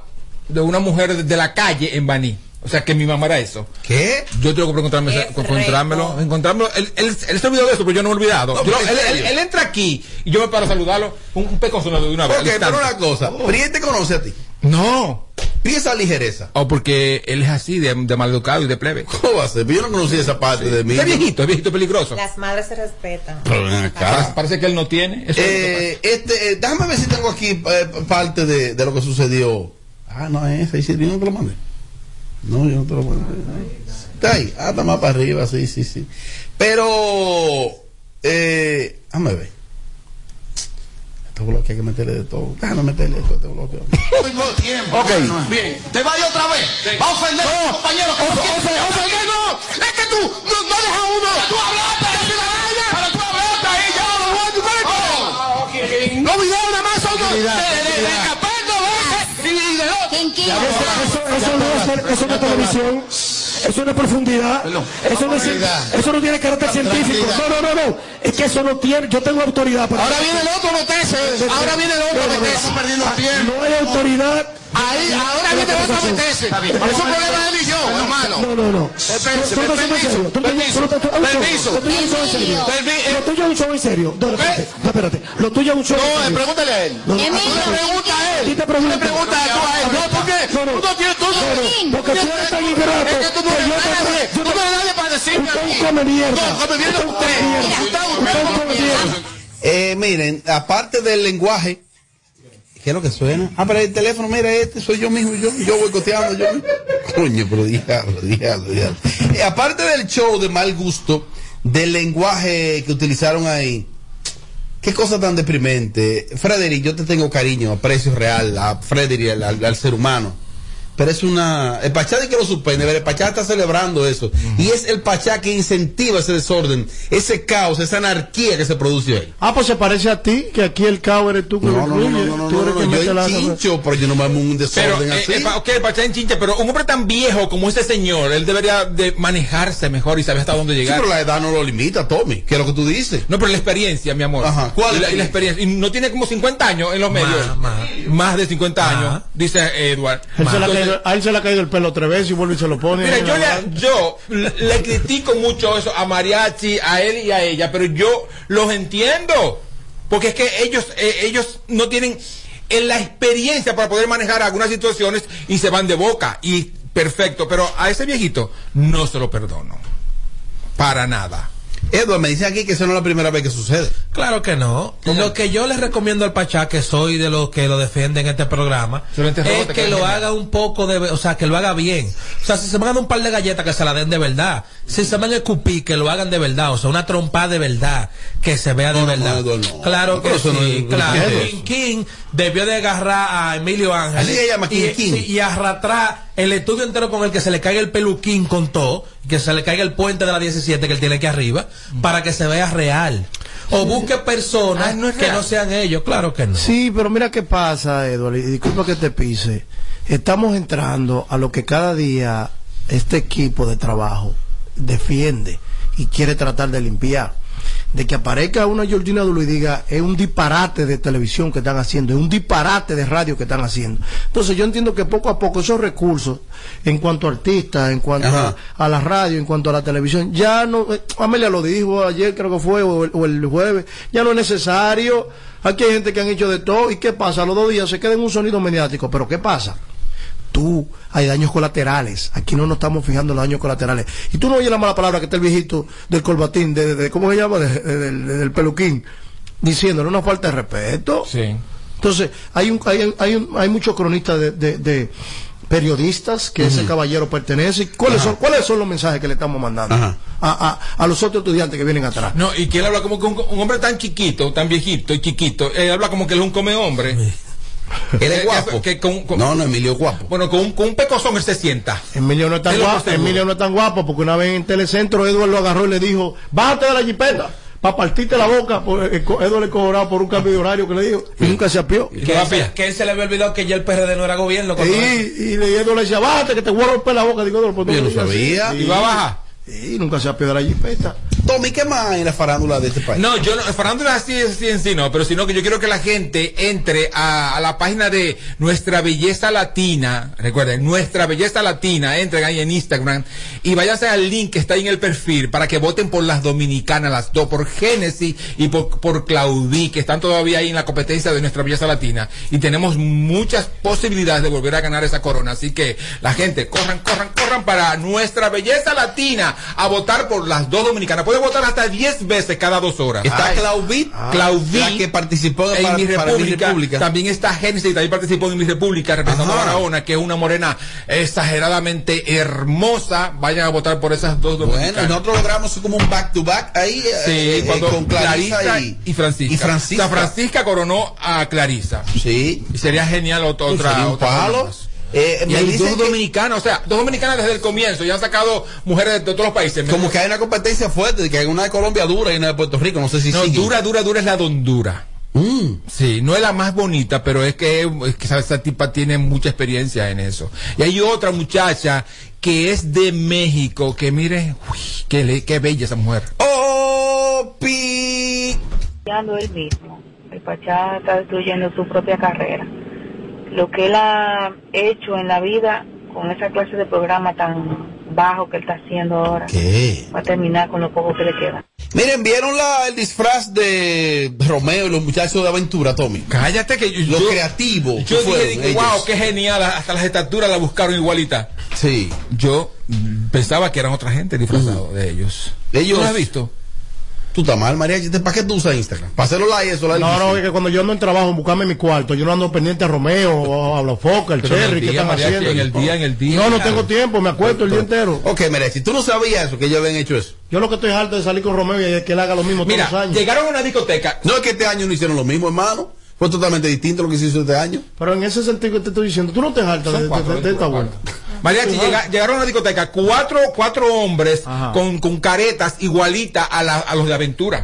de una mujer de, de la calle en Baní. O sea, que mi mamá era eso. ¿Qué? Yo tengo que encontrarme, Qué encontrármelo, encontrármelo. Él, él, él se olvidó de eso, pero yo no me he olvidado. No, Yo- él, él- entra aquí y yo me paro a saludarlo, un, un pecoso de una vez. Ok, pero una cosa. Te conoce a ti. No. Piensa ligereza. O porque él es así, de, de maleducado y de plebe. ¿Cómo va a ser? Yo no conocía esa parte de mí. Es viejito, es viejito peligroso. Las madres se respetan. Pero ven acá. Parece, parece que él no tiene. Eso es Eh, este, eh, déjame ver si tengo aquí eh, parte de, de lo que sucedió. Ah, no es ese. ¿sí? ¿Yo no te lo mandé? No, yo no te lo mandé. Está ahí. Ah, está más para arriba, sí, sí, sí. Pero, eh, déjame ver. Este bloque hay que meterle de todo. Déjame meterle esto a este bloque. Tengo tiempo. Ok. Bien. ¿Te va a ir otra vez? ¿Va a ofender a tu compañero? que no quiere- ¡Ofender no! ¡Es que tú no, no dejas uno! ¡Tú hablaste! ¡Que la vaina! ¡Pero tú hablaste ahí! ¡Ya lo voy a tu cuerpo! ¡No nada más son de, de, de, de Capendo. Y de otro. Eso, eso no es, eso no es televisión. Eso no es profundidad. Eso no, es, eso no tiene carácter científico. No, no, no, no. Es que eso no tiene. Yo tengo autoridad para. Ahora viene el otro. Ahora viene el otro a meterse. Estamos perdiendo el tiempo. No. No, no, no. Tú- tú- un permiso. segundo. Lo tuyo es un show en serio. Permi- Lo tuyo es un show en serio. No, no, espérate. No, espérate. Lo tuyo es un show en No, eh, serio. pregúntale a él. No, no, le preguntas a él. te tú a él. No, ¿por qué? No, no. Tú no tienes, tú no, No, no, porque tú eres tan ingrato Es que tú no eres yo nadie. yo Tú te- no eres nadie para decirme a mí. come mierda. No, come mierda Usted usted. come mierda. Eh, miren, aparte del lenguaje, ¿qué es lo que suena? Ah, pero el teléfono, mira, este soy yo mismo, yo, yo voy coteando, yo. Coño, pero diablo, diablo, diablo. Eh, aparte del show de mal gusto, del lenguaje que utilizaron ahí, qué cosa tan deprimente. Frederick, yo te tengo cariño, aprecio real a Frederick, al, al- al ser humano. Pero es una. El Pachá de que lo suspende, pero el Pachá está celebrando eso. Y es el Pachá que incentiva ese desorden, ese caos, esa anarquía que se produce ahí. Ah, pues se parece a ti, que aquí el caos eres tú que No, lo no, no, no, no, Tú no, eres no, que yo la- chincho, pero yo no me amo un Pero, desorden eh, así. eh, ok, el Pachá en chinche, pero un hombre tan viejo como ese señor, él debería de manejarse mejor y saber hasta dónde Sí, llegar. pero la edad no lo limita, Tommy. ¿Qué es lo que tú dices? No, pero la experiencia, mi amor. Ajá. ¿Cuál Y la, es? y la experiencia. Y no tiene como 50 años en los medios. Más, de 50 años, dice Edward. Ha Entonces, a él se le ha caído el pelo tres veces y vuelve y se lo pone. Mira, yo le, yo le, critico mucho eso a Mariachi, a él y a ella, pero yo los entiendo. Porque es que ellos, eh, ellos no tienen eh, la experiencia para poder manejar algunas situaciones y se van de boca. Y perfecto, pero a ese viejito no se lo perdono. Para nada. Edward, me dice aquí que eso no es la primera vez que sucede. Claro que no. Lo que yo le recomiendo al Pachá, que soy de los que lo defienden en este programa, es que lo genial. haga un poco de, o sea, que lo haga bien. O sea, si se van a dar un par de galletas, que se la den de verdad. Si se van a escupir, que lo hagan de verdad. O sea, una trompa de verdad, que se vea de No, verdad. No. Claro que eso sí, claro. King King debió de agarrar a Emilio Ángeles. Así se llama, King y, King. y arrastrar el estudio entero con el que se le caiga el peluquín con todo, que se le caiga el puente de la 17 que él tiene aquí arriba, para que se vea real. O busque personas Ah, no que no sean ellos, claro que no. Sí, pero mira qué pasa, Eduardo, y disculpa que te pise. Estamos entrando a lo que cada día este equipo de trabajo defiende y quiere tratar de limpiar. De que aparezca una Georgina Dulu y diga, es un disparate de televisión que están haciendo, es un disparate de radio que están haciendo. Entonces yo entiendo que poco a poco esos recursos, en cuanto a artistas, en cuanto a, la radio, en cuanto a la televisión, ya no, eh, Amelia lo dijo ayer, creo que fue, o el, o el jueves, ya no es necesario. Aquí hay gente que han hecho de todo, ¿y qué pasa? A los dos días se queda en un sonido mediático, pero ¿qué pasa? Tú, hay daños colaterales. Aquí no nos estamos fijando en los daños colaterales. Y tú no oyes la mala palabra que está el viejito del colbatín, de, de- de- ¿cómo se llama? De- de- del, peluquín, diciéndole una falta de respeto. Sí. Entonces, hay un, hay, hay, un- hay muchos cronistas de, de- de periodistas que ese caballero pertenece. ¿Cuáles son, ¿Cuáles son los mensajes que le estamos mandando a, a, a los otros estudiantes que vienen atrás? No, y que él habla como que un, un hombre tan chiquito, tan viejito y chiquito, él habla como que él es un come hombre. Él es Eh, guapo. que con- con- No, no, Emilio es guapo. Bueno, con un, con un pecozón él se sienta. Emilio no es tan Es guapo. Emilio no es tan guapo porque una vez en Telecentro Eduardo lo agarró y le dijo, bájate de la jipeta para partirte la boca. Eh, Eduardo le cobraba por un cambio de horario que le dijo y nunca se apió. Que, él se, que él se le había olvidado que ya el PRD no era gobierno. Y, y le Eduardo le decía, bájate que te voy a romper la boca. Digo, Eduardo, pues Yo no sabía. Y, Y va a bajar. Y nunca se apió de la jipeta. Tommy, ¿qué más hay en la farándula de este país? No, yo no, farándula así, así en sí no, pero sino que yo quiero que la gente entre a, a la página de Nuestra Belleza Latina, recuerden, Nuestra Belleza Latina, entren ahí en Instagram y váyanse al link que está ahí en el perfil para que voten por las dominicanas, las dos, por Génesis y por, por Claudí, que están todavía ahí en la competencia de Nuestra Belleza Latina y tenemos muchas posibilidades de volver a ganar esa corona, así que la gente, corran, corran, corran para Nuestra Belleza Latina a votar por las dos dominicanas. Puede votar hasta 10 veces cada dos horas. Está Claudit, Claudí, la que participó en para- mi para Mi república. También está Génesis, también participó en mi república, representando Ajá. a Barahona, que es una morena exageradamente hermosa. Vayan a votar por esas dos Bueno, dominicanas. y nosotros logramos como un back to back ahí eh, Sí, eh, cuando con Clarisa, y, y Francisca. y Francisca. O sea, Francisca coronó a Clarisa. Sí. Y sería genial ot- otra. Sería un otra palo. más. Eh, y me hay dicen dos que- dominicanas, o sea, dos dominicanas desde el comienzo. Ya han sacado mujeres de, de todos los países. Como que hay una competencia fuerte, de que hay una de Colombia dura y una de Puerto Rico, no sé si No, siguen. dura, dura, dura es la dondura. Mm. Sí, no es la más bonita, pero es que, es que esa, esa tipa tiene mucha experiencia en eso. Y hay otra muchacha que es de México, que mire, uy, qué, le- qué bella esa mujer. Oh, pi. Él mismo. El Pachá está destruyendo su propia carrera. Lo que él ha hecho en la vida con esa clase de programa tan bajo que él está haciendo ahora, ¿Qué? va a terminar con lo poco que le queda. Miren, ¿vieron la, el disfraz de Romeo y los muchachos de aventura, Tommy? Cállate que yo, Lo yo- creativo. que yo dije, ellos. wow, qué genial, hasta las estaturas la buscaron igualita. Sí. Yo mm, pensaba que eran otra gente disfrazado de ellos. Ellos- ¿Tú lo has visto? Tú estás mal, María. ¿Para qué tú usas Instagram? Para hacerlo like, eso, like. No, no, es que cuando yo ando en trabajo, en buscarme mi cuarto, yo no ando pendiente a Romeo, o a los Foca, el Pero en el Cherry, ¿qué día, están Mariachi, haciendo? en el día, en el día. No, no tengo tiempo, me acuesto el día entero. Ok, María, si tú no sabías eso, que ellos habían hecho eso. Yo lo que estoy harto de salir con Romeo y es que él haga lo mismo Mira, todos los años. llegaron a una discoteca. No es que este año no hicieron lo mismo, hermano. Fue totalmente distinto lo que se hizo este año. Pero en ese sentido que te estoy diciendo, tú no te hartas de, de- de- de esta vuelta. Mariachi, llega- llegaron a la discoteca cuatro, cuatro hombres con, con caretas igualitas a, la- a los de aventura.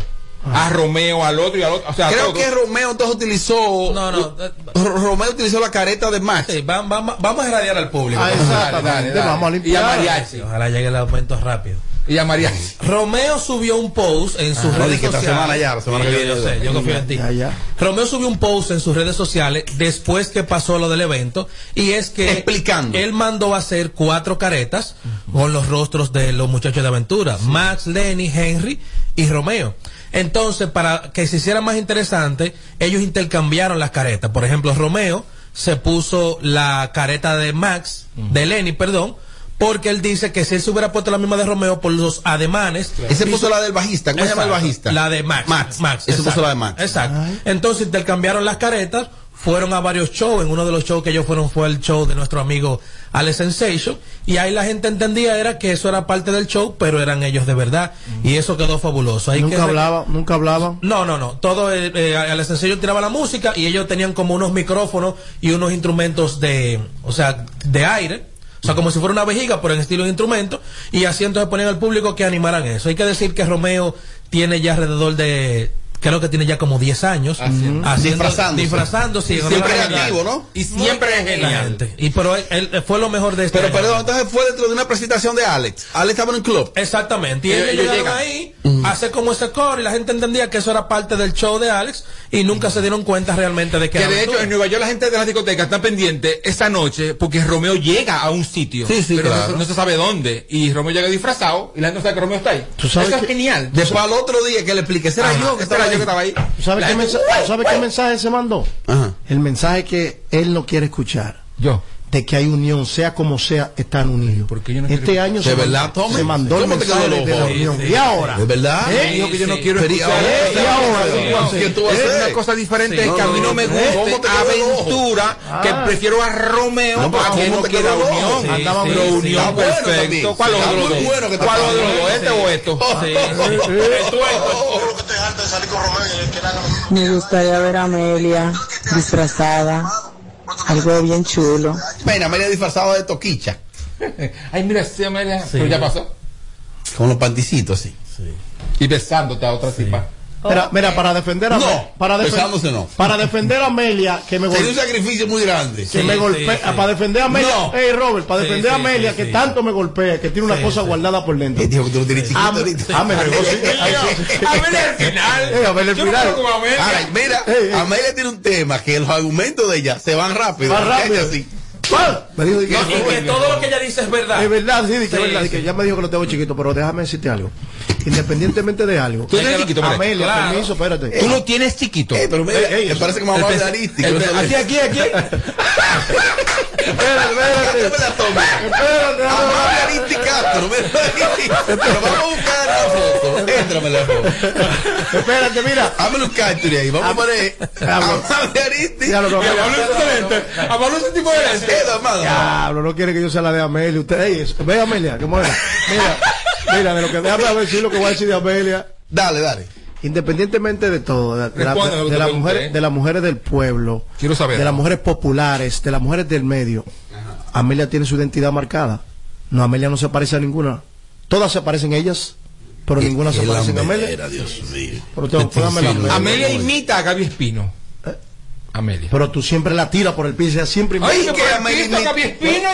A Romeo, al otro y al otro. O sea, a Creo que Romeo entonces utilizó. No, no. Ro- Romeo utilizó la careta de Max. Sí, vamos a irradiar al público. Ah, exactamente. Vamos a limpiar. Y a Mariachi. Ojalá llegue el aumento rápido. Y a Mariachi. Romeo subió un post en sus Ah, redes sociales. semana ya, la semana Sí, que viene yo ya. sé, yo confío en ti. Ya, ya. Romeo subió un post en sus redes sociales después que pasó lo del evento y es que Explicando. él mandó a hacer cuatro caretas con los rostros de los muchachos de aventura, Max, Lenny, Henry y Romeo. Entonces, para que se hiciera más interesante, ellos intercambiaron las caretas. Por ejemplo, Romeo se puso la careta de Max, de Lenny, perdón, porque él dice que si él se hubiera puesto la misma de Romeo por los ademanes. Ese puso la del bajista. ¿Cómo se llama el bajista? La de Max. Max. Max. Ese puso exacto. la de Max. Exacto. Entonces intercambiaron las caretas, fueron a varios shows. En uno de los shows que ellos fueron fue el show de nuestro amigo Alex Sensation. Y ahí la gente entendía era que eso era parte del show, pero eran ellos de verdad. Y eso quedó fabuloso. Hay Nunca que- hablaba, nunca hablaba. no, no, no. Todo eh, eh, Alex Sensation tiraba la música y ellos tenían como unos micrófonos y unos instrumentos de, o sea, de aire. O sea, como si fuera una vejiga, pero en estilo de instrumento. Y así entonces ponían al público que animaran eso. Hay que decir que Romeo tiene ya alrededor de, creo que tiene ya como 10 años. Haciendo. haciendo- Disfrazándose. Disfrazándose. y Siempre activo, ¿no? Y siempre es genial. Y pero él, él fue lo mejor de este Pero año. perdón, entonces fue dentro de una presentación de Alex. Alex estaba en un club. Exactamente. Y Ellos- ellos, ellos llegaron llegan. ahí, hace como ese coro y la gente entendía que eso era parte del show de Alex y nunca se dieron cuenta realmente de que Que era de hecho en Nueva York la gente de la discoteca está pendiente esta noche porque Romeo llega a un sitio. Sí, sí, pero no- claro. no, se sabe dónde. Y Romeo llega disfrazado y la gente no sabe que Romeo está ahí. Tú sabes Eso que- es genial. Después al otro día que le expliqué, ¿será yo que estaba? Que estaba ahí. ¿Tú sabes, qué, gente, mensa- tú sabes qué mensaje se mandó? Ajá. El mensaje que él no quiere escuchar. Yo. De que hay unión, sea como sea, están unidos. ¿Por qué yo no este quiero año ¿De se, verdad, se mandó el ¿Cómo te mensaje de, de la unión. Sí, ¿Y ahora? ¿De verdad? ¿Eh? Dijo que yo no sí. quiero Pero ¿y escuchar ahora? eso. ¿Y ahora? Sí. ¿Qué tú vas a ¿Qué tú vas a Es hacer? una cosa diferente Sí. es que a mí no me No, gusta ¿cómo te quedó el ojo? aventura que Ah. prefiero a Romeo No, pero a que ¿cómo no quiera unión. Sí, Andaban sí, pero sí. unión perfecto. ¿Cuál otro bueno que te ¿Cuál otro? ¿Este o esto? Me gustaría ver a Amelia disfrazada, algo bien chulo. Mira, Amelia disfrazada de toquicha. Ay, mira, sí, Amelia. Pero ya pasó. Con los panticitos así. Y besándote a otra tipa. Mira, mira, para defender a No, Amelia- para, defen- no. para defender a Amelia, que me Sería un golpea. sacrificio muy grande. Que me golpea, para defender a Amelia, No. hey Robert, para Sí, defender a Amelia, sí, que sí. tanto me golpea, que tiene una Sí, cosa sí. guardada por dentro. Él dijo que tú lo tienes chiquito Ah, ahorita. ah, me regó, sí. Ay, sí. Amelia al final. Eh, Amelia al final. Ahora, mira, Ey, ey. Amelia tiene un tema que los argumentos de ella se van rápido. Y que todo lo que ella dice es verdad. Es verdad, sí, que Sí, es verdad, que ya me dijo que lo tengo chiquito, pero déjame decirte algo. Independientemente de algo. Tú tienes chiquito, Amelia. Claro. permiso, espérate. Tú lo tienes chiquito. Eh, pero mira, Ey, ey, me parece que me vamos a hablar que no Aquí, aquí, aquí. Espérate, espérate. Dame la toma. Espérate, Amable dame- Aristi Castro, mira ahí. Pero vamos a buscar la foto. Éntrame la foto. Espérate, mira. Hámelo un capture ahí. Vamos a poner Amable Aristi. Ya lo que- a Pablo es excelente. A Pablo es un tipo de. Diablo, no quiere que yo sea la de Amelia. Usted, ey, ve Amelia, ¿cómo era? Mira, mira, de lo que déjame decir lo que voy a decir de Amelia. Dale, dale. Independientemente de todo, de, de la- de las mujeres, ¿eh? de las mujeres del pueblo, Quiero saber. de las mujeres populares, de las mujeres del medio, Amelia tiene su identidad marcada. No, Amelia no se parece a ninguna. Todas se parecen a ellas, pero ninguna se parece a Amelia. Dios mío. Pero. Amelia imita a Gaby Espino. Amelia. Pero tú siempre la tiras por el piso, siempre Ay, ¿Y qué Amelia imita- y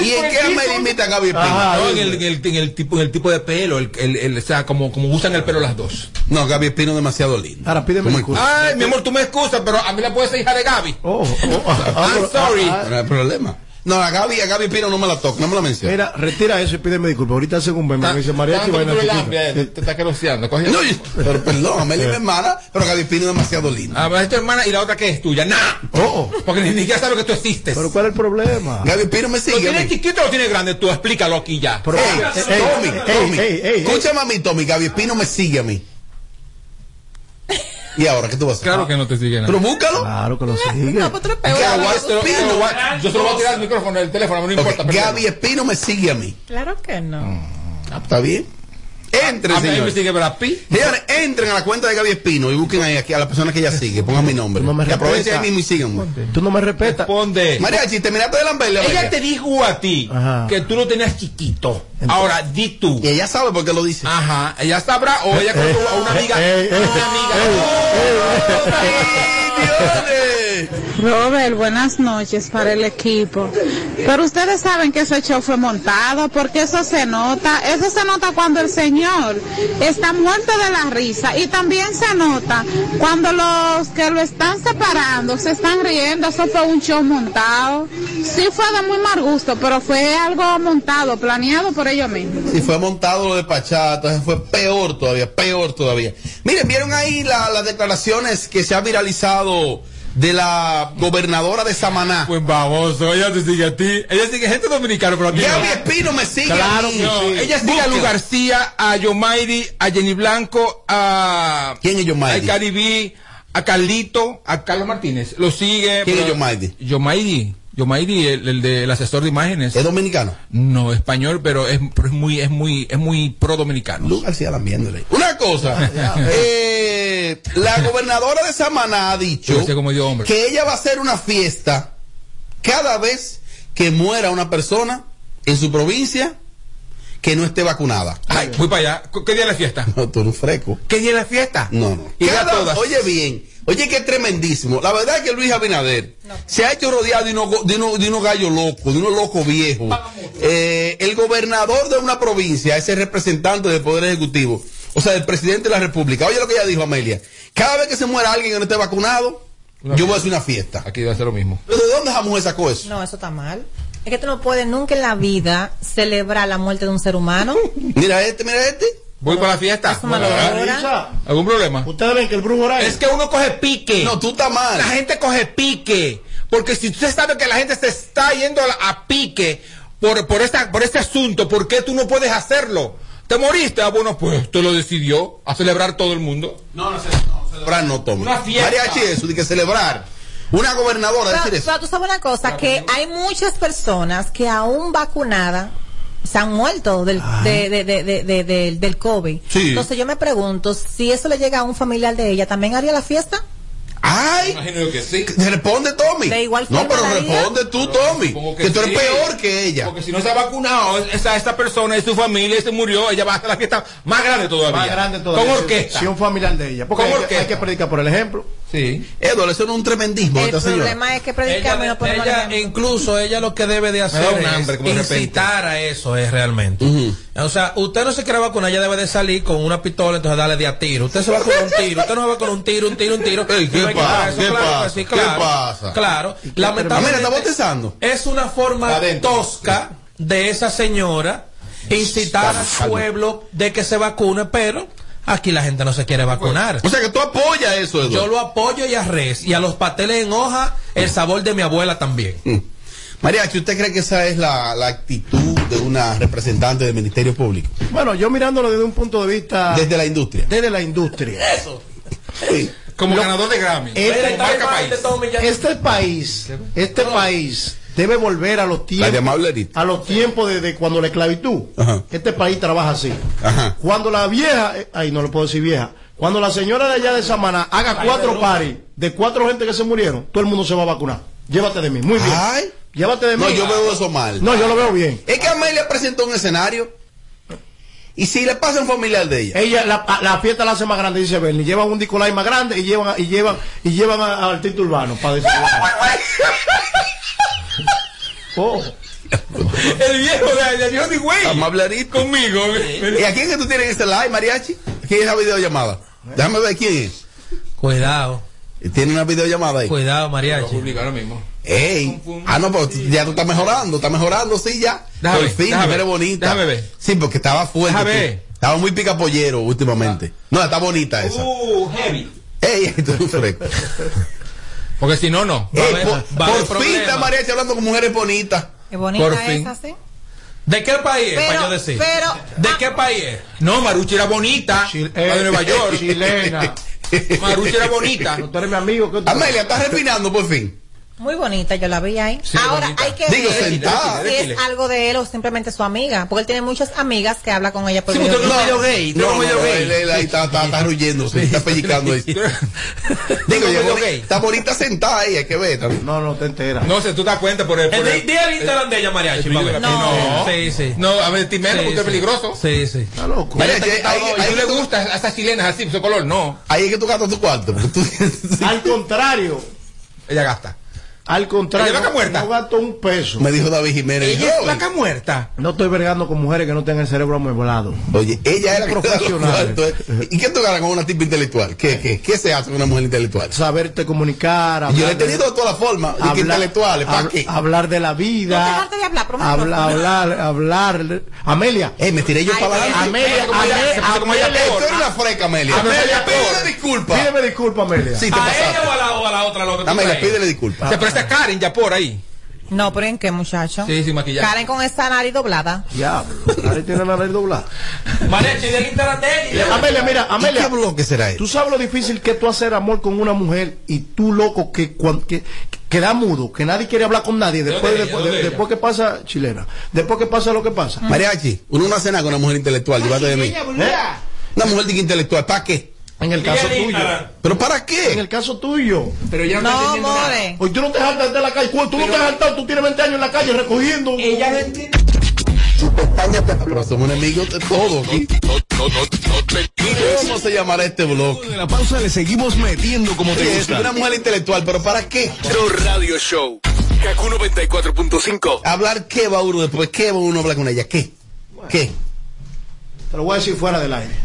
¿Y por en qué? Amelia imita a Gaby Espino? Ajá. No, en el, en el- en el tipo, en el tipo de pelo, el, el, el- o sea, como, como usan el pelo las dos. No, Gaby Espino es demasiado lindo. Ahora pídeme ¿Cómo disculpas. Ay, mi amor, tú me excusas, pero a mí la puede ser hija de Gaby. Oh, oh, ah, ah, I'm pero- sorry. ah, ah, No hay problema. No, a Gaby, a Gaby Espino no me la toca, no me la menciona. Mira, retira eso y pídeme disculpas. Ahorita hacen un meme que dice mariachi Tanto vaina lambes, Eh, Te está queroseando. coge- No, yo- pero perdón, Amelia es mi hermana, pero Gaby Espino es demasiado linda. Ah, pero es tu hermana y la otra que es tuya. Nah. Oh. Porque ni siquiera sabe que tú existes. Pero ¿cuál es el problema? Gaby Espino me ¿Lo sigue. a tienes chiquito o lo tienes grande? Tú explícalo aquí ya. Pero- Ey, Ey, Tommy, Tommy, ey, escúchame a mí, Tommy, Gaby Espino me sigue a mí. ¿Y ahora qué tú vas a hacer? Claro que no te sigue Pero nada. búscalo. Claro que lo sigue. No, pues peor. Gaby Yo se lo voy a tirar el micrófono del teléfono, no importa. pero- Gaby Espino me sigue a mí. Claro que no. Ah, ¿Está bien? Entren, A mí me señores. entren a la cuenta de Gaby Espino y busquen ahí aquí a la persona que ella sigue. Pongan mi nombre. no me y aprovechen ahí mismo y síganme. Tú no me respetas. Responde. Mariachi, terminaste de lamberle. Ella te dijo a ti Ajá. que tú lo tenías chiquito. Ahora, di tú. Y ella sabe por qué lo dice. Ajá, ella sabrá o ella conoce a una amiga. eh, eh, una amiga. Robert, buenas noches para el equipo. Pero ustedes saben que ese show fue montado, porque eso se nota, eso se nota cuando el señor está muerto de la risa y también se nota cuando los que lo están separando se están riendo, eso fue un show montado. Sí fue de muy mal gusto, pero fue algo montado, planeado por ellos mismos. Si fue montado lo de Pachá, entonces fue peor todavía, peor todavía. Miren, vieron ahí la- las declaraciones que se ha viralizado de la gobernadora de Samaná. Pues baboso, ella te sigue a ti. Ella sigue gente dominicana, pero a ti no. Gaby Espino me sigue Claro a mí. sí. Ella sigue a Lu. García, a Yomairi, a Jenny Blanco, a. ¿Quién es Yomairi? A Caribe, a Carlito, a Carlos Martínez. Lo sigue. ¿Quién es pero- Yomairi? Yomairi. Yomairi, el, el del asesor de imágenes. ¿Es dominicano? No, español, pero es, pero es muy, es muy, es muy pro dominicano. Lu García lambiéndole. Una cosa, eh, la gobernadora de Samaná ha dicho Yo sé cómo dio hombre. que ella va a hacer una fiesta cada vez que muera una persona en su provincia que no esté vacunada. Ay, voy para allá. ¿Qué día es la fiesta? No, tú eres un freco. ¿Qué día es la fiesta? No, no. Cada-. Oye bien, oye que es tremendísimo. La verdad es que Luis Abinader se ha hecho rodeado de unos de gallos locos, de unos locos viejos. Eh, el gobernador de una provincia es el representante del Poder Ejecutivo, o sea, del presidente de la República. Oye lo que ella dijo, Amelia. Cada vez que se muera alguien que no esté vacunado, yo voy a hacer una fiesta. Aquí va a ser lo mismo. ¿Pero ¿De dónde esa mujer sacó eso? No, eso está mal. Es que tú no puedes nunca en la vida celebrar la muerte de un ser humano. Mira este, mira este. Voy para la fiesta. ¿Algún problema? Ustedes ven que el brujo horario. Es que uno coge pique. No, tú estás mal. La gente coge pique. Porque si usted sabe que la gente se está yendo a, pique por, por, esta, por este asunto, ¿por qué tú no puedes hacerlo? ¿Te moriste? Ah, bueno, pues usted lo decidió a celebrar todo el mundo. No, no, no, celebrar no, Tommy. Una fiesta. Mariachi, eso de que celebrar. Una gobernadora Pero, decir eso. pero tú sabes una cosa, que hay muchas personas que aún vacunadas se han muerto del, de, de, de, de- de- de- del COVID. Sí. Entonces yo me pregunto, si eso le llega a un familiar de ella, ¿también haría la fiesta? ¡Ay! Imagino que sí. Responde, Tommy. De igual no, pero responde tú, Tommy. Supongo Que, tú eres sí. peor que ella. Porque si no se ha vacunado, esa, esta persona y su familia y se murió, ella va a hacer la fiesta más grande todavía. Más grande todavía. Con orquesta. Si un familiar de ella. Porque Con hay que, orquesta. hay que predicar por el ejemplo. Sí. Eduardo, eso no es un tremendismo El esta señora. problema es que predicamos y no ponemos ella, incluso ella lo que debe de hacer es hambre incitar a eso es realmente. O sea, usted no se quiere vacunar, ella debe de salir con una pistola, entonces darle de a tiro. Usted se va con un tiro, usted no se va con un tiro, un tiro, un tiro. Ey, ¿qué pasa? ¿Qué claro pasa? sí, ¿Qué claro. pasa? Claro. Ah, mira, Lamentablemente está botezando. es una forma Adentro. tosca de esa señora incitar al pueblo de que se vacune, pero aquí la gente no se quiere vacunar. O sea que tú apoyas eso, Eduardo. Yo lo apoyo y a res. Y a los pasteles en hoja, el sabor de mi abuela también. Mm. Mariachi, ¿usted cree que esa es la, la actitud de una representante del Ministerio Público? Bueno, yo mirándolo desde un punto de vista. Desde la industria. Desde la industria. Eso. Sí. Como Lo- ganador de Grammy. Este- Como marca país. Este país, este país debe volver a los tiempos, a los tiempos de, de cuando la esclavitud. Ajá. Este país trabaja así. Ajá. Cuando la vieja, eh, ay, no le puedo decir vieja, cuando la señora de allá de Samaná haga cuatro paris de cuatro gente que se murieron, todo el mundo se va a vacunar. Llévate de mí, muy bien. Ay. Llévate de mí. No, yo veo eso mal. No, yo lo veo bien. Es que Amelia presentó un escenario. Y si le pasa a un familiar de ella. Ella la, la fiesta la hace más grande, dice Bernie. Llevan un Nicolai más grande y llevan y llevan y llevan a- al Tito Urbano para decir. Oh. El viejo de, de güey. Amable Erita. Conmigo. ¿Y a quién es que tú tienes ese live, Mariachi? ¿Quién es esa videollamada? Déjame ver quién es. Cuidado, Tiene una videollamada ahí. cuidado, mariachi. Publicar ahora mismo. Ey. Ah, no, pero ya tú estás mejorando, estás mejorando, sí, ya. Déjame Por fin, déjame ver, bonitas. déjame ver. Sí, porque estaba fuerte. Déjame tú. ver. Estaba muy picapollero últimamente. No, está bonita esa. Uh, heavy. Ey, esto es un freco. Porque si no, no. Haber- por va por fin está Mariachi hablando con mujeres bonitas. Es bonita Por fin. esa, ¿sí? ¿De qué país es, para yo decir? pero- ¿De qué país es? No, Maruchi era bonita. Chil- la de Nueva York. Chilena. Maruchi era bonita. Tú eres mi amigo. ¿qué tú- Amelia, estás refinando por fin. Muy bonita, yo la vi ahí. Sí, Ahora bonita. hay que Digo, ver sentada. si es algo de él o simplemente su amiga, porque él tiene muchas amigas que habla con ella por No, video. no, no, no, él, él ahí está, está, está ruyéndose, está pellizcando ahí. Digo, llegó- gay. está bonita sentada ahí, hay que ver. también. No, no te enteras. No sé, tú te das cuenta por el. Por el, di- di el Instagram de ella, Mariachi, el. No. No, Sí, sí. No, a ver, Timero, Sí, porque es sí. peligroso. Sí, sí. Está loco. Ahí- le gusta a esas chilenas así, su color, no. Ahí es que tú gastas tu cuarto. Al contrario, Ella gasta. Al contrario. No gasto un peso. Me dijo David Jiménez. Ella es placa muerta. No estoy vergando con mujeres que no tengan el cerebro amueblado. Oye, ella es Profesional. profesional. ¿Y qué tú ganas con una tipa intelectual? ¿Qué, qué, qué se hace con una mujer intelectual? Saberte comunicar. Yo le he hablar tenido de todas las formas. ¿Y qué intelectuales? ¿Para qué? Hablar de la No vida. dejarte de hablar, prometo. Hablar, hablar, hablar. Amelia. Eh, me tiré yo Ay, para adelante. Amelia, como ella- Amelia, Esto era una freca, Amelia. Amelia, pídele disculpas. Pídeme disculpa, Amelia. Sí, te ¿A ella o pasaste. a la, o a la otra lo que tú Amelia, pídele presta Karen ya por ahí. No, pero ¿en qué, muchacho? Sí, sin maquillaje. Karen con esa nariz doblada. Diablo. Ahí tiene la nariz doblada. Instagram de ella. Amelia, mira, ¿Y Amelia. qué bloque será Tú sabes lo difícil que es tú hacer amor con una mujer y tú loco que que, que da mudo, que nadie quiere hablar con nadie después, ¿Dónde después, que pasa chilena, después que pasa lo que pasa. Mariachi, uno no hace nada con una mujer intelectual, llévate de mí. ¿Eh? Una mujer intelectual, ¿para qué? En el caso tuyo. ¿Pero para En qué? el caso tuyo. Pero ya no, No, more. Hoy tú no te saltas de la calle. Tú no te has saltado, tú tienes 20 años en la calle recogiendo. Ella no entiende. Pero somos enemigos de todo aquí. No, no, no, no te quites. ¿Cómo se llamará este bloque? De la pausa le seguimos metiendo como te gusta. es una mujer intelectual, pero ¿para qué? Metro Radio Show. Kaku 94.5. ¿Hablar qué va uno después? ¿Qué va uno a hablar con ella? ¿Qué? ¿Qué? Te lo voy a decir fuera del aire.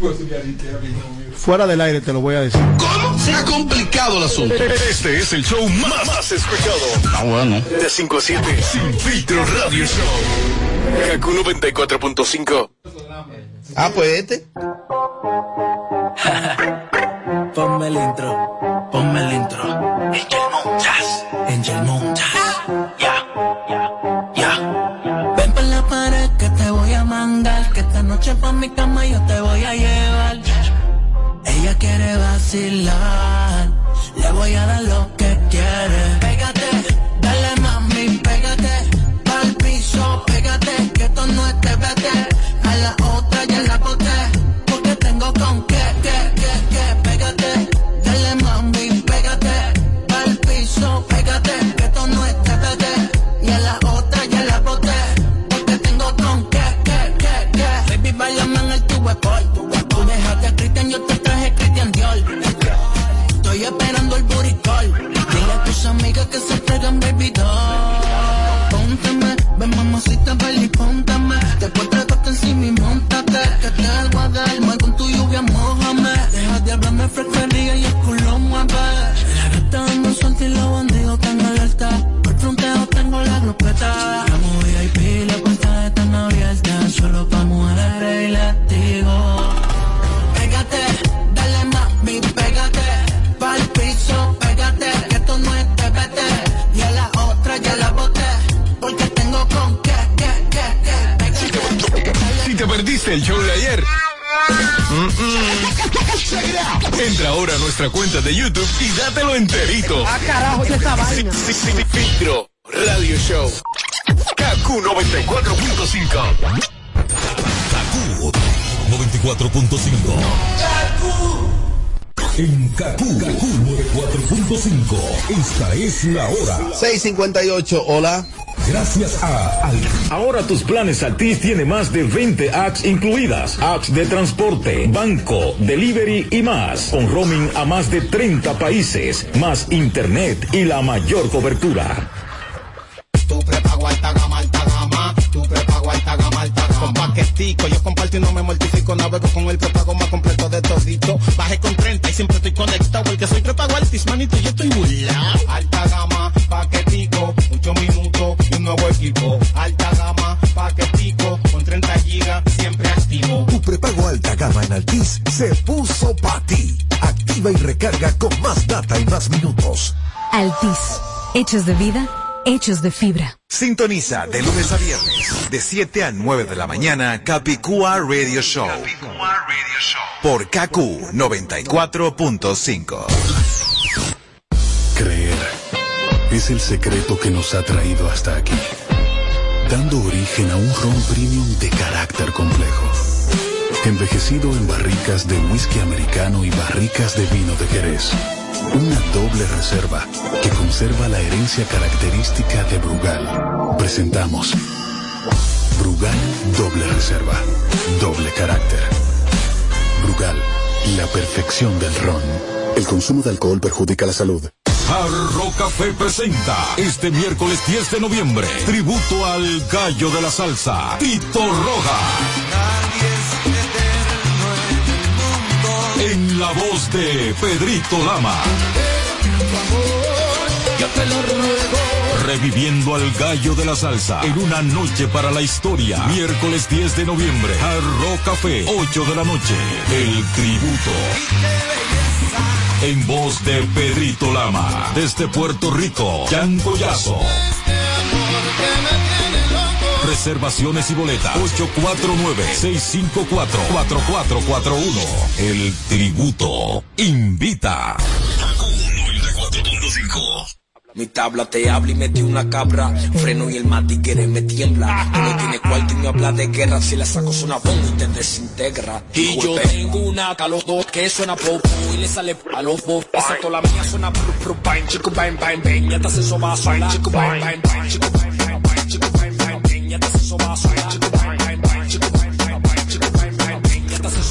Fuera del aire te lo voy a decir. ¿Cómo? Se ha complicado el asunto. Este es el show más, Más escuchado. Ah, bueno. De 5 a 7. Sin filtro Radio Show. Kaku 94.5. Ah, pues este. Ponme el intro, ponme el intro. Angel Montas, Angel Montas. Mi cama yo te voy a llevar. Ella quiere vacilar. Le voy a dar lo que quiere. Que se traigan baby doll. Póntame, ven mamacita, baila y póntame. Después trépate Dátelo enterito. Ah, carajo, ¿qué es esta vaina? Sin, sin filtro Radio Show. Kaku 94.5. Kaku 94.5. En Kaku, Kaku 94.5. Esta es la hora. 658, hola. Gracias a Altis. Ahora tus planes Altis tiene más de 20 apps incluidas. Apps de transporte, banco, delivery y más. Con roaming a más de 30 países. Más internet y la mayor cobertura. Tu prepago alta gama, alta gama. Tu prepago alta gama, alta gama. Con paquetico, yo comparto y no me mortifico. Navego con el prepago más completo de todito. Bajé con 30 y siempre estoy conectado. Porque soy prepago altis, manito, yo estoy burlao. Alta gama, paquetico, 8 minutos Alta gama, paquetico, con 30 gigas, siempre activo. Tu prepago alta gama en Altis se puso para ti. Activa y recarga con más data y más minutos. Altis. Hechos de vida, hechos de fibra. Sintoniza de lunes a viernes, de 7 a 9 de la mañana, Capicúa Radio Show. Por KQ 94.5. Creer es el secreto que nos ha traído hasta aquí, dando origen a un ron premium de carácter complejo, envejecido en barricas de whisky americano y barricas de vino de Jerez. Una doble reserva que conserva la herencia característica de Brugal. Presentamos Brugal Doble Reserva. Doble carácter. Brugal, la perfección del ron. El consumo de alcohol perjudica la salud. Jarro Café presenta este miércoles 10 de noviembre tributo al gallo de la salsa, Tito Roja. En la voz de Pedrito Lama. Yo te lo ruego. Reviviendo al gallo de la salsa en una noche para la historia. Miércoles 10 de noviembre, Jarro Café, 8 de la noche. El tributo. En voz de Pedrito Lama. Desde Puerto Rico, Jan Collazo. Reservaciones y boletas 849-654-4441. El tributo invita. Mi tabla te habla y metí una cabra. Freno y el matigere me tiembla. Tú no tienes cuarto y me habla de guerra. Si le saco una bomba y te desintegra. Y yo tengo una a los dos que suena popo y le sale a los dos. Esa toda la mía suena pru bang, chico bang bang. Ya te hace eso va a sonar. Chico bang, chico chico. Ya te hace. Chico chico. Ya te hace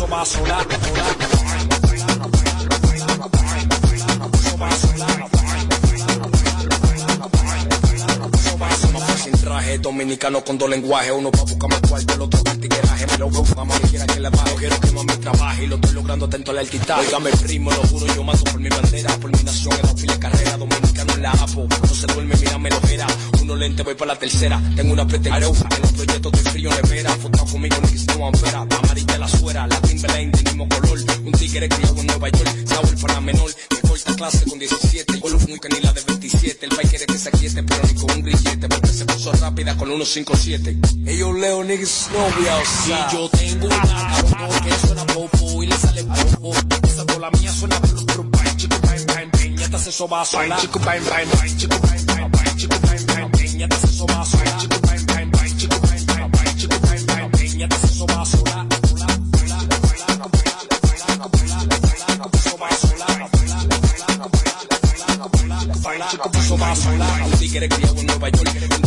dominicano con dos lenguajes uno pa' buscarme cuarto el otro para tigueraje me lo veo mamá que quiera que le baje quiero que mami trabaje y lo estoy logrando atento al altitaje oígame primo lo juro yo mato por mi bandera por mi nación en la fila carrera dominicano en la apo. No se duerme mírame lo era uno lente voy para la tercera. Tengo una pretensión en los proyectos de frío nevera fotado conmigo no quise no ampera amarilla la suera la Timberlane del mismo color. Un tigre criado en Nueva York sabor para menor. Que corta clase con 17 con los nunca ni la de 27 el país quiere que se aquiete pero ni con un grillete porque se puso rápida con 157 ellos leo niggas y yo tengo una cabrón que suena popo y le sale popo esa toda la mía suena bru bru bang chico bang bang bang ya te hace eso va a sonar chico bang bang bang chico bang bang bang chico bang bang bang ya te hace eso va a sonar chico bang bang bang chico bang bang bang chico bang bang bang ya te hace eso va a sonar chico puso va a sonar un tigre criado en Nueva York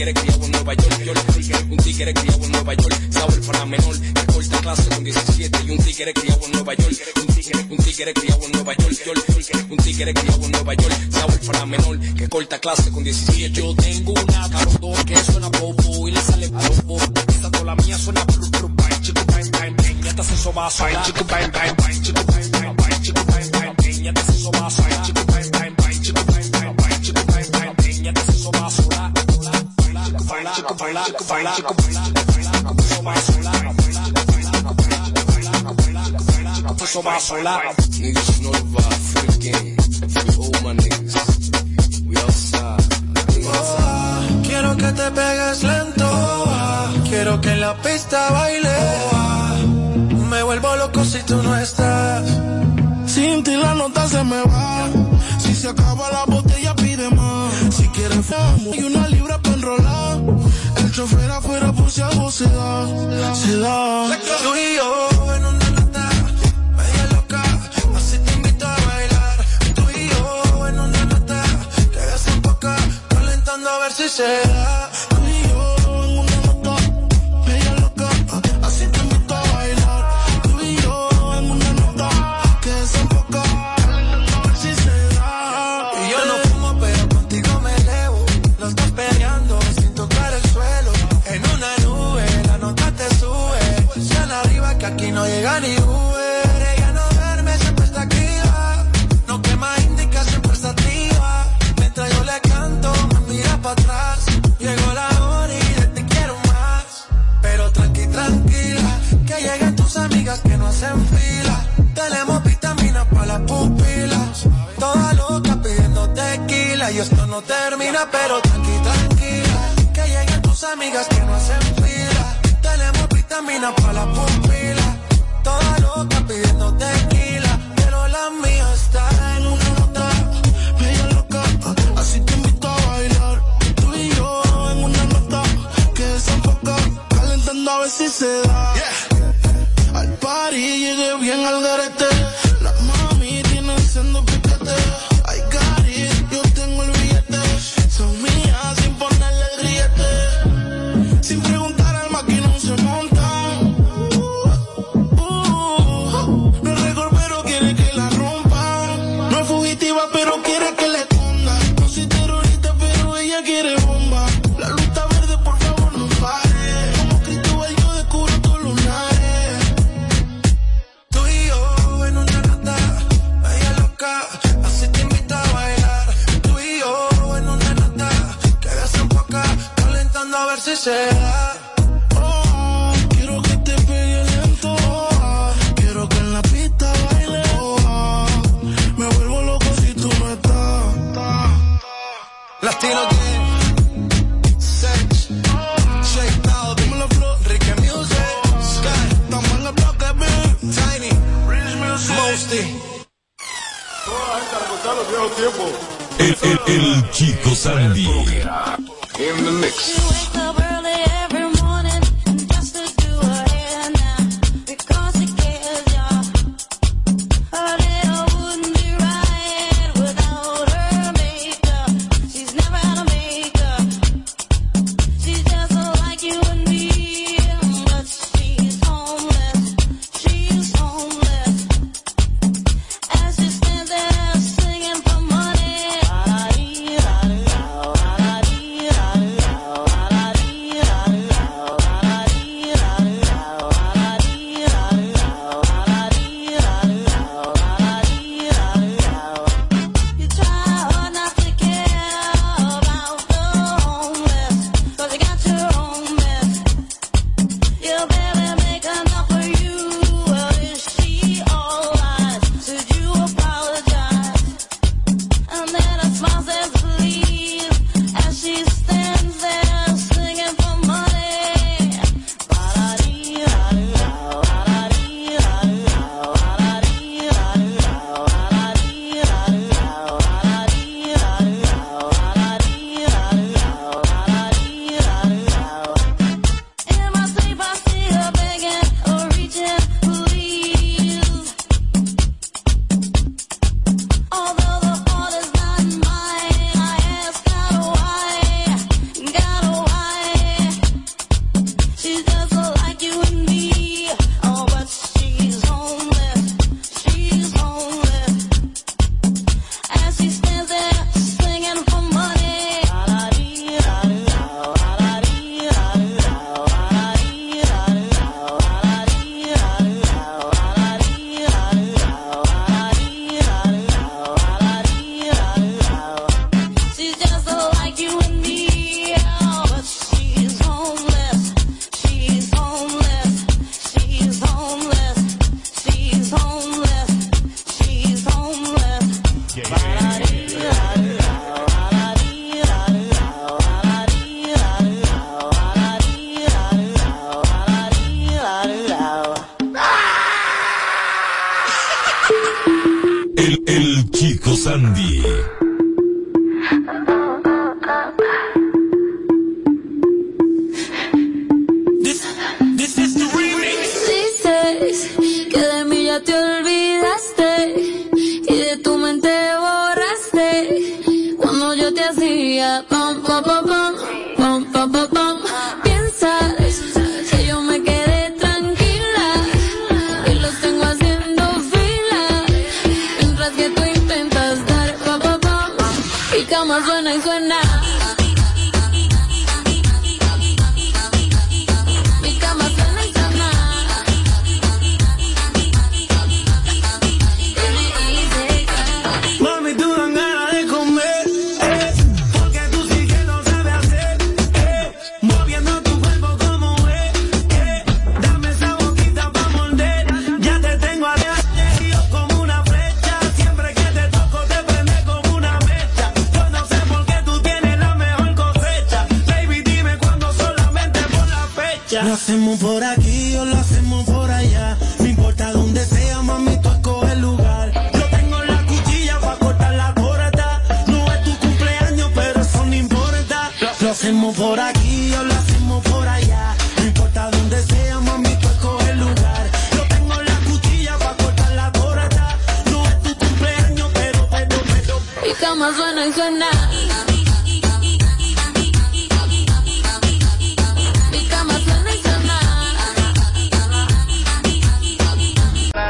tigre, criado en Nueva York. York, un tigre criado en Nueva York. Sabor para menor que corta clase con 17 y un tigre criado en Nueva York. Un tigre, un tigre criado en Nueva York. York, un tigre criado en Nueva York. Sabor para menor que corta clase con 17 yo tengo una cabrón que suena popo y le sale popo esta toda la mía suena bru bru bang chico bang bang bang. Ya te hace eso va a sonar chico bang bang bang chico bang bang bang chico bang bang bang. Ya te hace eso va a sonar chico Quiero que te pegues lento. Quiero que en la pista baile. Me vuelvo loco si tú no estás. Sin ti la nota se me va. Si se acaba la botella, pide más. Si quieres famo y una libra para enrolar. El chofer afuera por si algo se da. Se da. Tú y yo en una nota media loca. Así te invito a bailar. Tú y yo en una nota que desemboca. Calentando a ver si se da. Llega ni Uber. Ella no duerme, siempre está activa. No quema indica, siempre está activa. Mientras yo le canto, me mira para atrás. Llegó la hora y de te quiero más. Pero tranqui, tranquila, que lleguen tus amigas que no hacen fila. Tenemos vitaminas para las pupilas. Toda loca pidiendo tequila y esto no termina, pero tranqui, tranquila, que lleguen tus amigas que no hacen fila. Tenemos vitaminas para las pupilas.